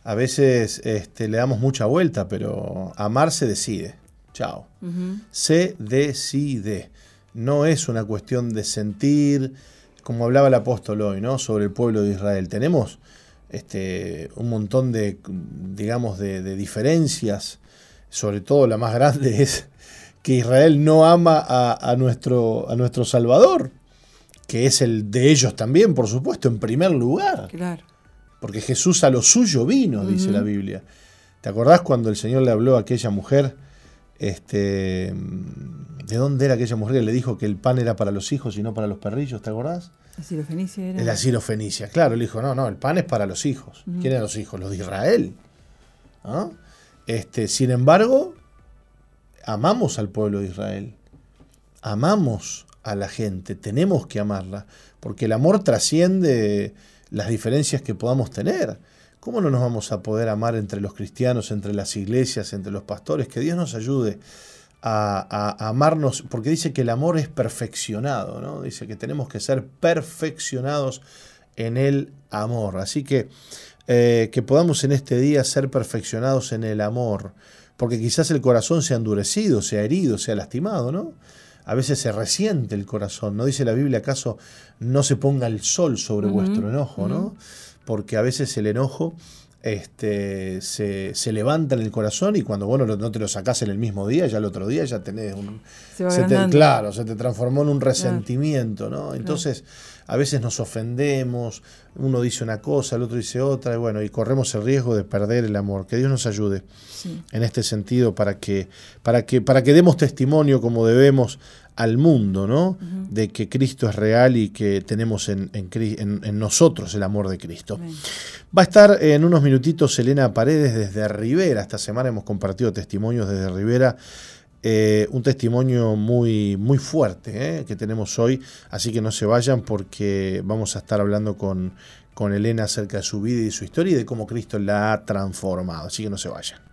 A veces este, le damos mucha vuelta, pero amar se decide. Chao. Se decide. No es una cuestión de sentir, como hablaba el apóstol hoy, ¿no? Sobre el pueblo de Israel. Tenemos este, un montón de, digamos, de, diferencias. Sobre todo la más grande es que Israel no ama a, nuestro, a nuestro Salvador que es el de ellos también, por supuesto, en primer lugar. Claro. Porque Jesús a lo suyo vino, dice la Biblia. ¿Te acordás cuando el Señor le habló a aquella mujer? Este, ¿De dónde era aquella mujer que le dijo que el pan era para los hijos y no para los perrillos? ¿Te acordás? La sirofenicia era. La sirofenicia, claro. Le dijo, no, no, el pan es para los hijos. ¿Quién eran los hijos? Los de Israel. ¿Ah? Este, sin embargo, amamos al pueblo de Israel. Amamos a la gente, tenemos que amarla, porque el amor trasciende las diferencias que podamos tener. ¿Cómo no nos vamos a poder amar entre los cristianos, entre las iglesias, entre los pastores? Que Dios nos ayude a, amarnos, porque dice que el amor es perfeccionado, ¿no? Dice que tenemos que ser perfeccionados en el amor. Así que eh, que podamos en este día ser perfeccionados en el amor, porque quizás el corazón se ha endurecido, se ha herido, se ha lastimado, ¿no? a veces se resiente el corazón. ¿No dice la Biblia acaso no se ponga el sol sobre vuestro enojo, ¿no? Porque a veces el enojo este, se, se levanta en el corazón y cuando vos no, te lo sacás en el mismo día, ya el otro día ya tenés un... Se claro, se te transformó en un resentimiento, ¿no? Entonces, a veces nos ofendemos, uno dice una cosa, el otro dice otra, y bueno, y corremos el riesgo de perder el amor. Que Dios nos ayude en este sentido para que, para que, para que demos testimonio como debemos al mundo, ¿no? De que Cristo es real y que tenemos en, en, nosotros el amor de Cristo. Va a estar en unos minutitos Elena Paredes desde Rivera. Esta semana hemos compartido testimonios desde Rivera. Eh, un testimonio muy, muy fuerte ¿eh? que tenemos hoy, así que no se vayan porque vamos a estar hablando con, con Elena acerca de su vida y su historia y de cómo Cristo la ha transformado, así que no se vayan.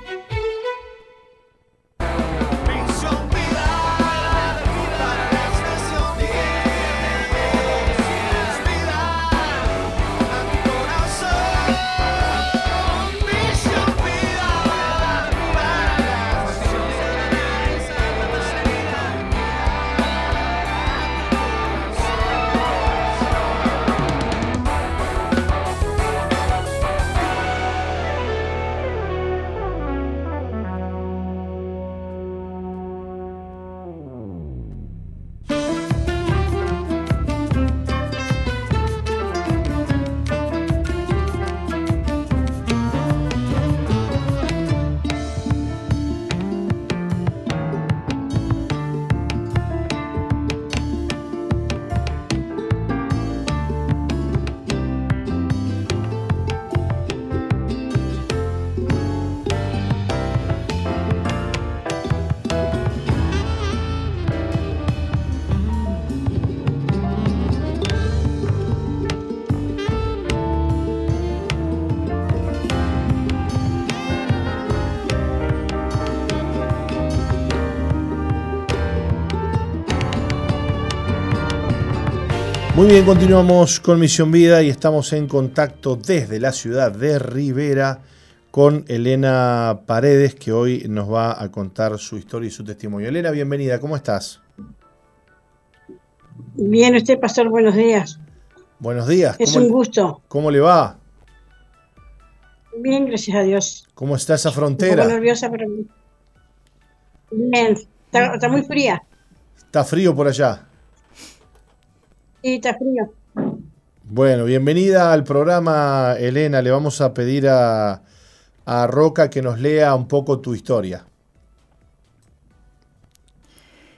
Muy bien, continuamos con Misión Vida y estamos en contacto desde la ciudad de Rivera con Elena Paredes, que hoy nos va a contar su historia y su testimonio. Elena, bienvenida, ¿cómo estás? Bien, usted, pastor, buenos días. Buenos días. Es un gusto. ¿Cómo le va? Bien, gracias a Dios. ¿Cómo está esa frontera? Un poco nerviosa, pero bien. está muy fría. Está frío por allá. Sí, está frío. Bueno, bienvenida al programa, Elena. Le vamos a pedir a, a Roca que nos lea un poco tu historia.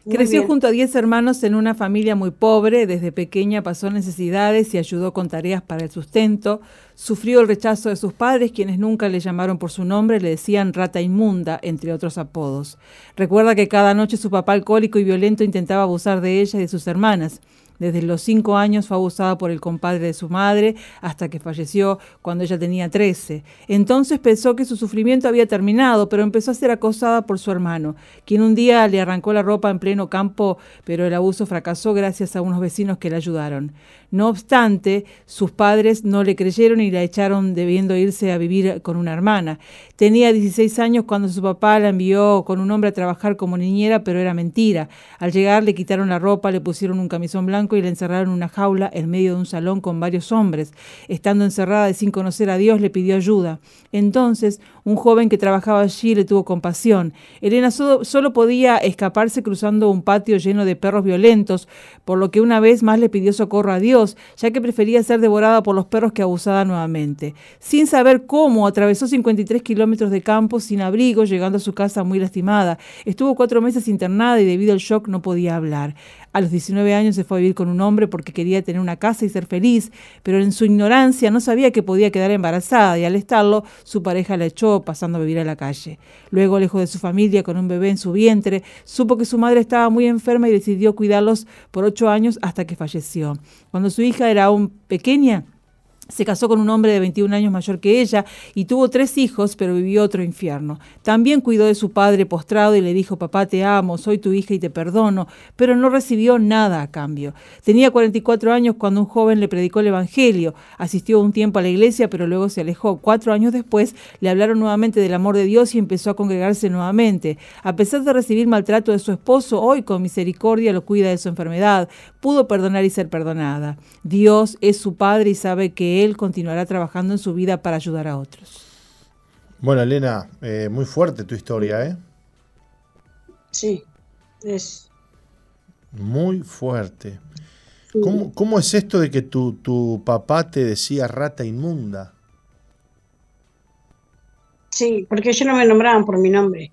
Creció junto a 10 hermanos en una familia muy pobre, desde pequeña pasó necesidades y ayudó con tareas para el sustento, sufrió el rechazo de sus padres, quienes nunca le llamaron por su nombre, le decían rata inmunda, entre otros apodos. Recuerda que cada noche su papá alcohólico y violento intentaba abusar de ella y de sus hermanas. Desde los cinco años fue abusada por el compadre de su madre hasta que falleció cuando ella tenía 13. Entonces pensó que su sufrimiento había terminado, pero empezó a ser acosada por su hermano, quien un día le arrancó la ropa en pleno campo, pero el abuso fracasó gracias a unos vecinos que le ayudaron. No obstante, sus padres no le creyeron y la echaron debiendo irse a vivir con una hermana. Tenía 16 años cuando su papá la envió con un hombre a trabajar como niñera, pero era mentira. Al llegar le quitaron la ropa, le pusieron un camisón blanco y la encerraron en una jaula en medio de un salón con varios hombres. Estando encerrada y sin conocer a Dios, le pidió ayuda. Entonces, un joven que trabajaba allí le tuvo compasión. Elena solo, podía escaparse cruzando un patio lleno de perros violentos, por lo que una vez más le pidió socorro a Dios, ya que prefería ser devorada por los perros que abusada nuevamente. Sin saber cómo, atravesó 53 kilómetros de campo sin abrigo, llegando a su casa muy lastimada. Estuvo cuatro meses internada y debido al shock no podía hablar. A los 19 años se fue a vivir con un hombre porque quería tener una casa y ser feliz, pero en su ignorancia no sabía que podía quedar embarazada y al estarlo su pareja la echó pasando a vivir a la calle. Luego, lejos de su familia, con un bebé en su vientre, supo que su madre estaba muy enferma y decidió cuidarlos por ocho años hasta que falleció. Cuando su hija era aún pequeña, se casó con un hombre de 21 años mayor que ella y tuvo tres hijos, pero vivió otro infierno. También cuidó de su padre postrado y le dijo, papá, te amo, soy tu hija y te perdono, pero no recibió nada a cambio. Tenía 44 años cuando un joven le predicó el Evangelio. Asistió un tiempo a la iglesia, pero luego se alejó. Cuatro años después le hablaron nuevamente del amor de Dios y empezó a congregarse nuevamente. A pesar de recibir maltrato de su esposo, hoy con misericordia lo cuida de su enfermedad. Pudo perdonar y ser perdonada. Dios es su padre y sabe que él continuará trabajando en su vida para ayudar a otros. Bueno, Elena, eh, muy fuerte tu historia, ¿eh? Sí, es. Muy fuerte. ¿Cómo, es esto de que tu, tu, papá te decía rata inmunda? Sí, porque ellos no me nombraban por mi nombre.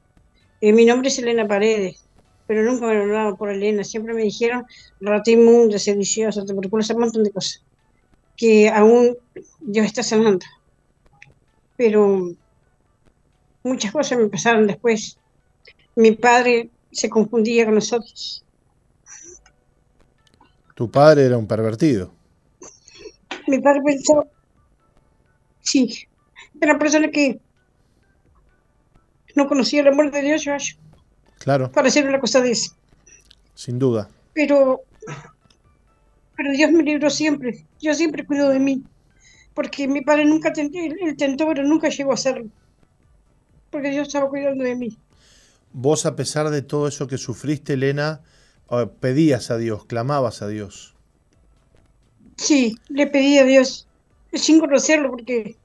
Eh, mi nombre es Elena Paredes, pero nunca me nombraban por Elena. Siempre me dijeron rata inmunda, sediciosa, tuberculosa, un montón de cosas que aún Dios está sanando. Pero muchas cosas me pasaron después. Mi padre se confundía con nosotros. ¿Tu padre era un pervertido? Mi padre pensó, sí, era una persona que no conocía el amor de Dios, Claro. Para hacer una cosa de eso. Sin duda. Pero pero Dios me libró siempre. Yo siempre cuido de mí. Porque mi padre nunca tentó, él tentó, pero nunca llegó a hacerlo. Porque Dios estaba cuidando de mí. Vos, a pesar de todo eso que sufriste, Elena, eh, pedías a Dios, clamabas a Dios. Sí, le pedí a Dios, sin conocerlo, porque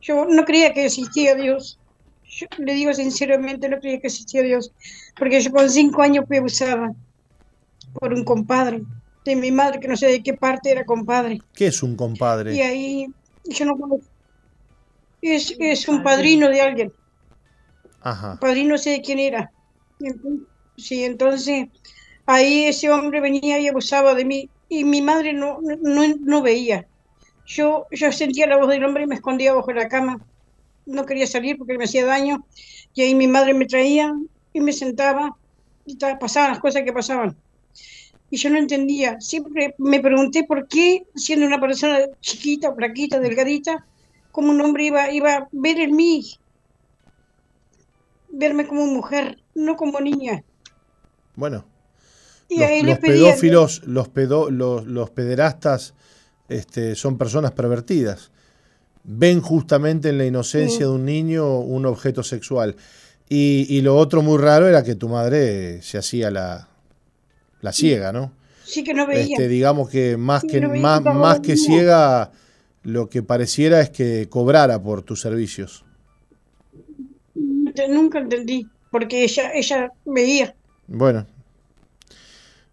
yo no creía que existía Dios. Yo le digo sinceramente, no creía que existía Dios, porque yo con cinco años fui abusada por un compadre de mi madre, que no sé de qué parte era compadre. ¿Qué es un compadre? Y ahí, yo no conozco. Es, es un padrino de alguien. Ajá. Padrino sé de quién era. Sí, entonces ahí ese hombre venía y abusaba de mí y mi madre no, no, no veía. Yo, yo sentía la voz del hombre y me escondía bajo la cama. No quería salir porque me hacía daño. Y ahí mi madre me traía y me sentaba y pasaban las cosas que pasaban y yo no entendía. Siempre me pregunté por qué, siendo una persona chiquita, flaquita, delgadita, como un hombre iba, iba a ver en mí, verme como mujer, no como niña. Bueno, los, pedófilos, los, pedo, los, los, pederastas este, son personas pervertidas. Ven justamente en la inocencia de un niño un objeto sexual. Y, y, lo otro muy raro era que tu madre se hacía la, la ciega, ¿no? Sí, que no veía. Este, digamos que más que, más, más que ciega, lo que pareciera es que cobrara por tus servicios. Nunca entendí, porque ella, ella veía. Bueno,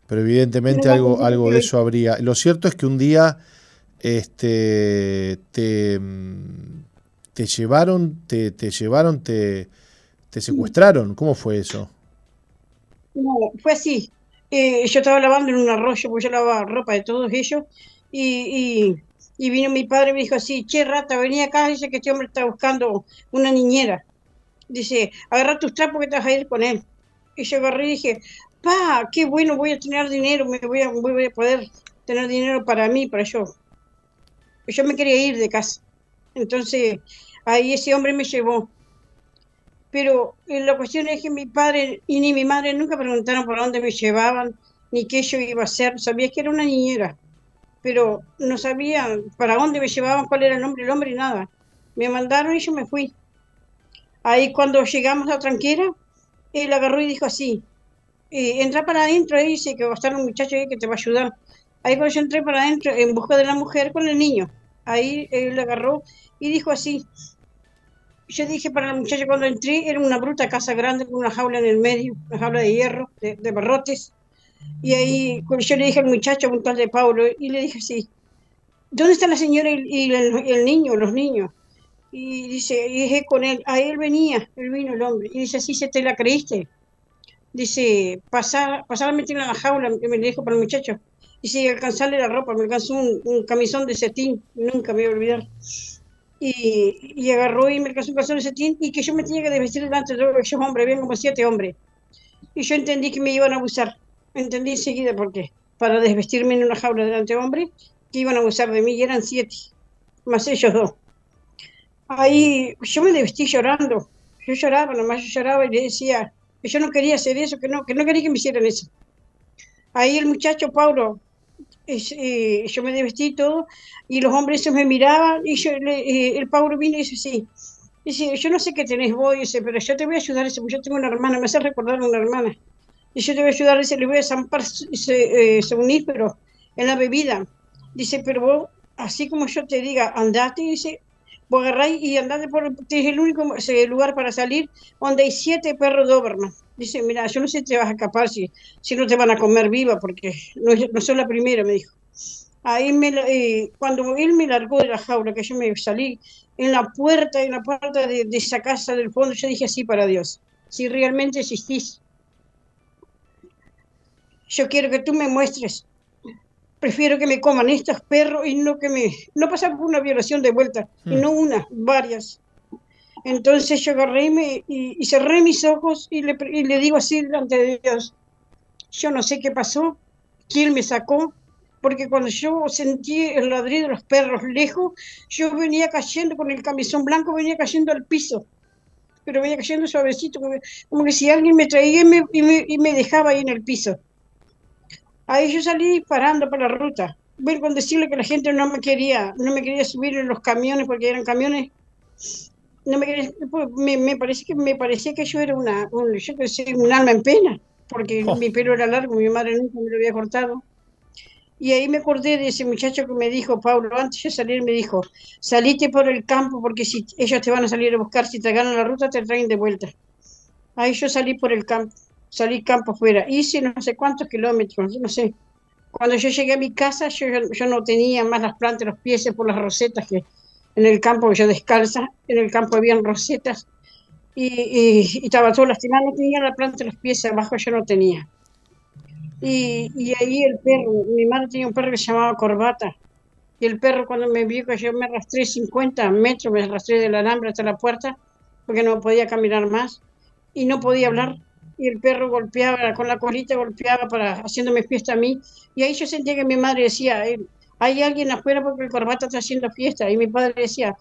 pero evidentemente algo, algo de eso habría. Lo cierto es que un día este, te, te llevaron, te, te llevaron, te, te secuestraron. ¿Cómo fue eso? No, fue así. Yo estaba lavando en un arroyo, porque yo lavaba ropa de todos ellos, y, y, vino mi padre y me dijo así, che, rata, venía acá, dice que este hombre está buscando una niñera. Dice, agarra tus trapos que te vas a ir con él. Y yo agarré y dije, pa, qué bueno, voy a tener dinero, me voy a, voy a poder tener dinero para mí, para yo. Yo me quería ir de casa. Entonces, ahí ese hombre me llevó pero eh, la cuestión es que mi padre y ni mi madre nunca preguntaron por dónde me llevaban, ni qué yo iba a hacer. Sabía que era una niñera, pero no sabían para dónde me llevaban, cuál era el nombre del hombre nada. Me mandaron y yo me fui. Ahí cuando llegamos a Tranquera, él agarró y dijo así, eh, entra para adentro, ahí dice que va a estar un muchacho ahí que te va a ayudar. Ahí cuando yo entré para adentro en busca de la mujer con el niño, ahí él agarró y dijo así, yo dije para la muchacha cuando entré, era una bruta casa grande con una jaula en el medio, una jaula de hierro, de, barrotes. Y ahí yo le dije al muchacho, un tal de Paulo, y le dije así, ¿dónde está la señora y, el, niño, los niños? Y dice, y dije con él, a él venía, él vino el hombre. Y dice, así se te la creíste. dice, pasar, pasar a meterla en la jaula, me dijo para el muchacho. Dice, alcanzarle la ropa, me alcanzó un, camisón de cetín, nunca me voy a olvidar. Y, y, agarró y me alcanzó un camisón de cetín y que yo me tenía que desvestir delante de esos hombres, habían como siete hombres. Y yo entendí que me iban a abusar. Entendí enseguida por qué. Para desvestirme en una jaula delante de hombres, que iban a abusar de mí, y eran siete, más ellos dos. Ahí yo me desvestí llorando. Yo lloraba, nomás yo lloraba y le decía, que yo no quería hacer eso, que no, que no quería que me hicieran eso. Ahí el muchacho Paulo, eh, yo me desvestí todo, y los hombres se me miraban, y yo, el Paulo vino y dice, sí, dice, yo no sé qué tenés vos, dice, pero yo te voy a ayudar, dice, yo tengo una hermana, me hace recordar a una hermana, y yo te voy a ayudar, dice, le voy a zampar eh, pero en la bebida, dice, pero vos, así como yo te diga, andate, dice, vos agarráis y andate por, es el único lugar para salir donde hay siete perros Doberman. Dice, mira, yo no sé si te vas a escapar, si, si no te van a comer viva, porque no, no soy la primera, me dijo. Ahí me, eh, cuando él me largó de la jaula, que yo me salí, en la puerta, en la puerta de, de esa casa del fondo, yo dije así para Dios, si realmente existís, yo quiero que tú me muestres prefiero que me coman estos perros y no que me, no pasar por una violación de vuelta, y no hmm. una, varias. Entonces yo agarré y, me, y, cerré mis ojos y le, y le digo así delante de Dios, yo no sé qué pasó, quién me sacó, porque cuando yo sentí el ladrido de los perros lejos, yo venía cayendo con el camisón blanco, venía cayendo al piso, pero venía cayendo suavecito, como, que si alguien me traía y me, y me dejaba ahí en el piso. Ahí yo salí disparando por la ruta. Ver con decirle que la gente no me quería, no me quería subir en los camiones porque eran camiones. No me, quería, pues, me, me parece que me parecía que yo era una, un, yo que sé, un alma en pena, porque oh. mi pelo era largo, mi madre nunca me lo había cortado. Y ahí me acordé de ese muchacho que me dijo, Pablo, antes de salir me dijo, salite por el campo porque si ellos te van a salir a buscar, si te ganan la ruta, te traen de vuelta. Ahí yo salí por el campo salí campo afuera, hice no sé cuántos kilómetros, no sé. Cuando yo llegué a mi casa, yo, yo no tenía más las plantas, los pies por las rosetas que en el campo yo descalza, en el campo habían rosetas y, y, estaba todo lastimado, no tenía la planta, los pies abajo yo no tenía. Y, y, ahí el perro, mi madre tenía un perro que se llamaba Corbata, y el perro cuando me vio que yo me arrastré 50 metros, me arrastré del alambre hasta la puerta, porque no podía caminar más, y no podía hablar, y el perro golpeaba, con la colita golpeaba para haciéndome fiesta a mí. Y ahí yo sentía que mi madre decía, eh, hay alguien afuera porque el corbata está haciendo fiesta. Y mi padre decía,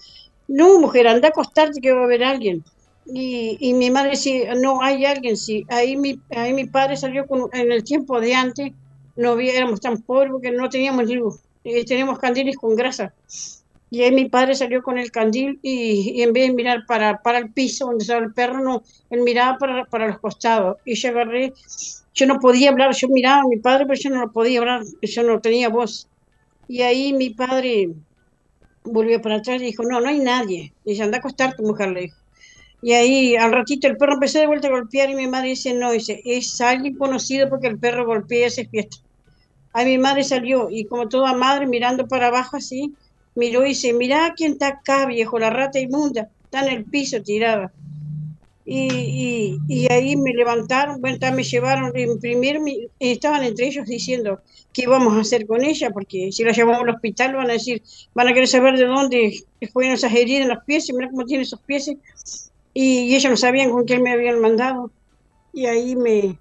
no, mujer, anda a acostarte que va a haber alguien. Y, y, mi madre decía, no, hay alguien, sí. Ahí mi, ahí mi padre salió con, en el tiempo de antes, no éramos tan pobres porque no teníamos luz, eh, teníamos candiles con grasa. Y ahí mi padre salió con el candil y, en vez de mirar para, para el piso donde estaba el perro, no, él miraba para, para los costados. Y yo agarré, yo no podía hablar, yo miraba a mi padre, pero yo no lo podía hablar, yo no tenía voz. Y ahí mi padre volvió para atrás y dijo, no, no hay nadie. Y dice, anda a acostarte, mujer, le dijo. Y ahí al ratito el perro empezó de vuelta a golpear y mi madre dice, no, dice, es alguien conocido porque el perro golpea ese fiesta. Ahí mi madre salió y como toda madre mirando para abajo así, miró y dice, mirá quién está acá, viejo, la rata inmunda, está en el piso tirada. Y, y, ahí me levantaron, bueno, me llevaron, primero estaban entre ellos diciendo qué vamos a hacer con ella, porque si la llevamos al hospital van a decir, van a querer saber de dónde fueron esas heridas en los pies, y mirá cómo tiene esos pies. Y, ellos no sabían con quién me habían mandado. Y ahí me,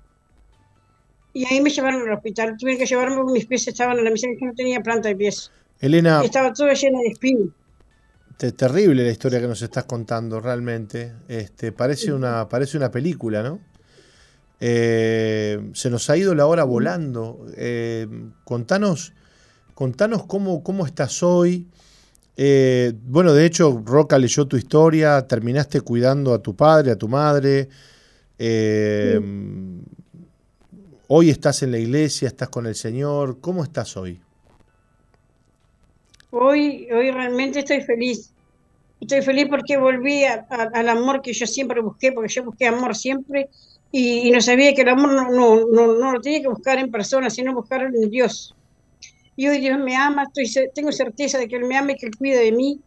y ahí me llevaron al hospital. Tuve que llevarme porque mis pies estaban en la misión que no tenía planta de pies. Elena. Estaba todo lleno de espinos. terrible la historia que nos estás contando, realmente. Este, parece, una, parece una película, ¿no? Eh, se nos ha ido la hora volando. Eh, contanos, contanos cómo, cómo estás hoy. Eh, bueno, de hecho, Roca leyó tu historia, terminaste cuidando a tu padre, a tu madre. Hoy estás en la iglesia, estás con el Señor. ¿Cómo estás hoy? Hoy, hoy realmente estoy feliz. Estoy feliz porque volví al amor que yo siempre busqué, porque yo busqué amor siempre y, no sabía que el amor no, no, no, lo tenía que buscar en personas, sino buscar en Dios. Y hoy Dios me ama, estoy, tengo certeza de que Él me ama y que Él cuida de mí.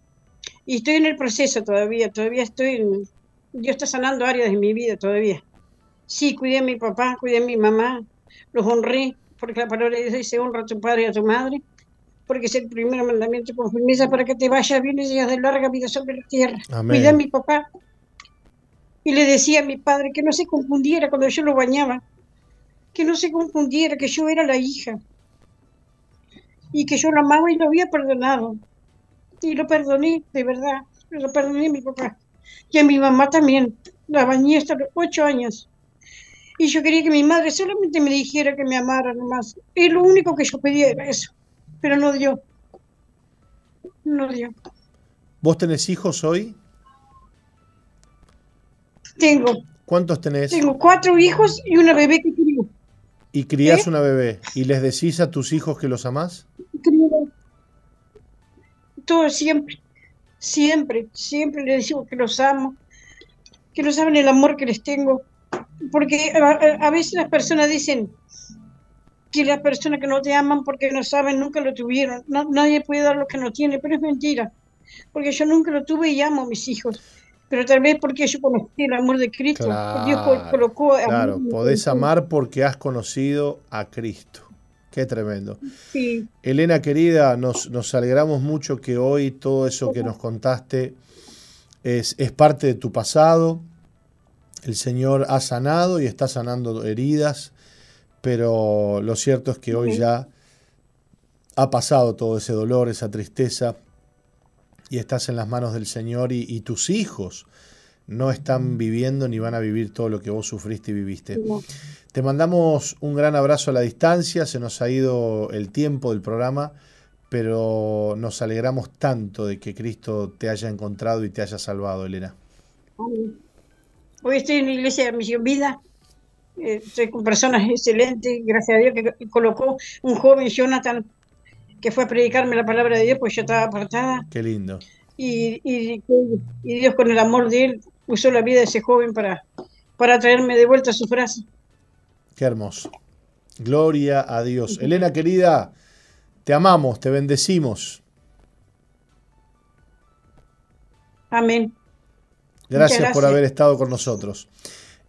Y estoy en el proceso todavía, todavía estoy, Dios está sanando áreas de mi vida todavía. Sí, cuidé a mi papá, cuidé a mi mamá, los honré, porque la palabra dice, honra a tu padre y a tu madre, porque es el primer mandamiento con firmeza para que te vaya bien y seas de larga vida sobre la tierra. Cuidé a mi papá. Y le decía a mi padre que no se confundiera cuando yo lo bañaba, que no se confundiera, que yo era la hija, y que yo lo amaba y lo había perdonado. Y lo perdoné, de verdad, lo perdoné a mi papá. Y a mi mamá también, la bañé hasta los ocho años. Y yo quería que mi madre solamente me dijera que me amara nomás. Y lo único que yo pedía era eso. Pero no dio. No dio. ¿Vos tenés hijos hoy? Tengo. ¿Cuántos tenés? Tengo cuatro hijos y una bebé que crío. ¿Y crías ¿Eh? una bebé? ¿Y les decís a tus hijos que los amás? Todo siempre. Siempre, siempre les digo que los amo. Que no saben el amor que les tengo porque a, veces las personas dicen que las personas que no te aman porque no saben nunca lo tuvieron. nadie puede dar lo que no tiene, pero es mentira. Porque yo nunca lo tuve y amo a mis hijos. Pero tal vez porque yo conocí el amor de Cristo. Dios colocó Claro, podés amar porque has conocido a Cristo. Qué tremendo. Sí. Elena querida, nos, nos alegramos mucho que hoy todo eso que nos contaste es, es parte de tu pasado, el Señor ha sanado y está sanando heridas, pero lo cierto es que hoy ya ha pasado todo ese dolor, esa tristeza, y estás en las manos del Señor y, tus hijos no están viviendo ni van a vivir todo lo que vos sufriste y viviste. Te mandamos un gran abrazo a la distancia, se nos ha ido el tiempo del programa, pero nos alegramos tanto de que Cristo te haya encontrado y te haya salvado, Elena. Hoy estoy en la iglesia de Misión Vida. Eh, estoy con personas excelentes, gracias a Dios que colocó un joven Jonathan que fue a predicarme la palabra de Dios, pues yo estaba apartada. Qué lindo. Y, y, Dios con el amor de él usó la vida de ese joven para, para traerme de vuelta a su frase. Qué hermoso. Gloria a Dios. Elena querida, te amamos, te bendecimos. Amén. Gracias, por haber estado con nosotros.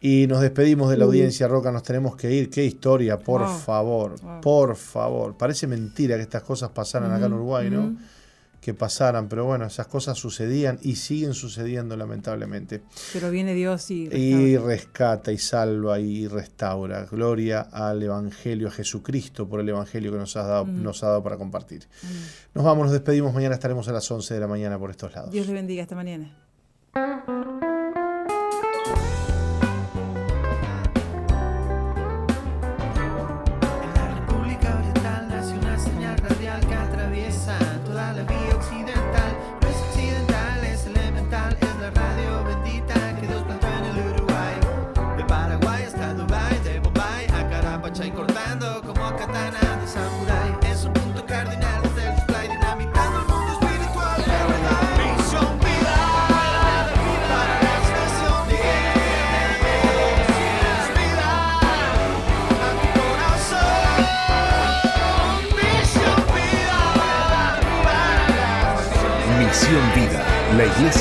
Y nos despedimos de la audiencia, Roca, nos tenemos que ir. Qué historia, por favor, por favor. Parece mentira que estas cosas pasaran acá en Uruguay, ¿no? Que pasaran, pero bueno, esas cosas sucedían y siguen sucediendo lamentablemente. Pero viene Dios y rescata. Y rescata y salva y restaura. Gloria al Evangelio, a Jesucristo por el Evangelio que nos, ha dado, nos ha dado para compartir. Nos vamos, nos despedimos. Mañana estaremos a las 11 de la mañana por estos lados. Dios le bendiga. Hasta mañana.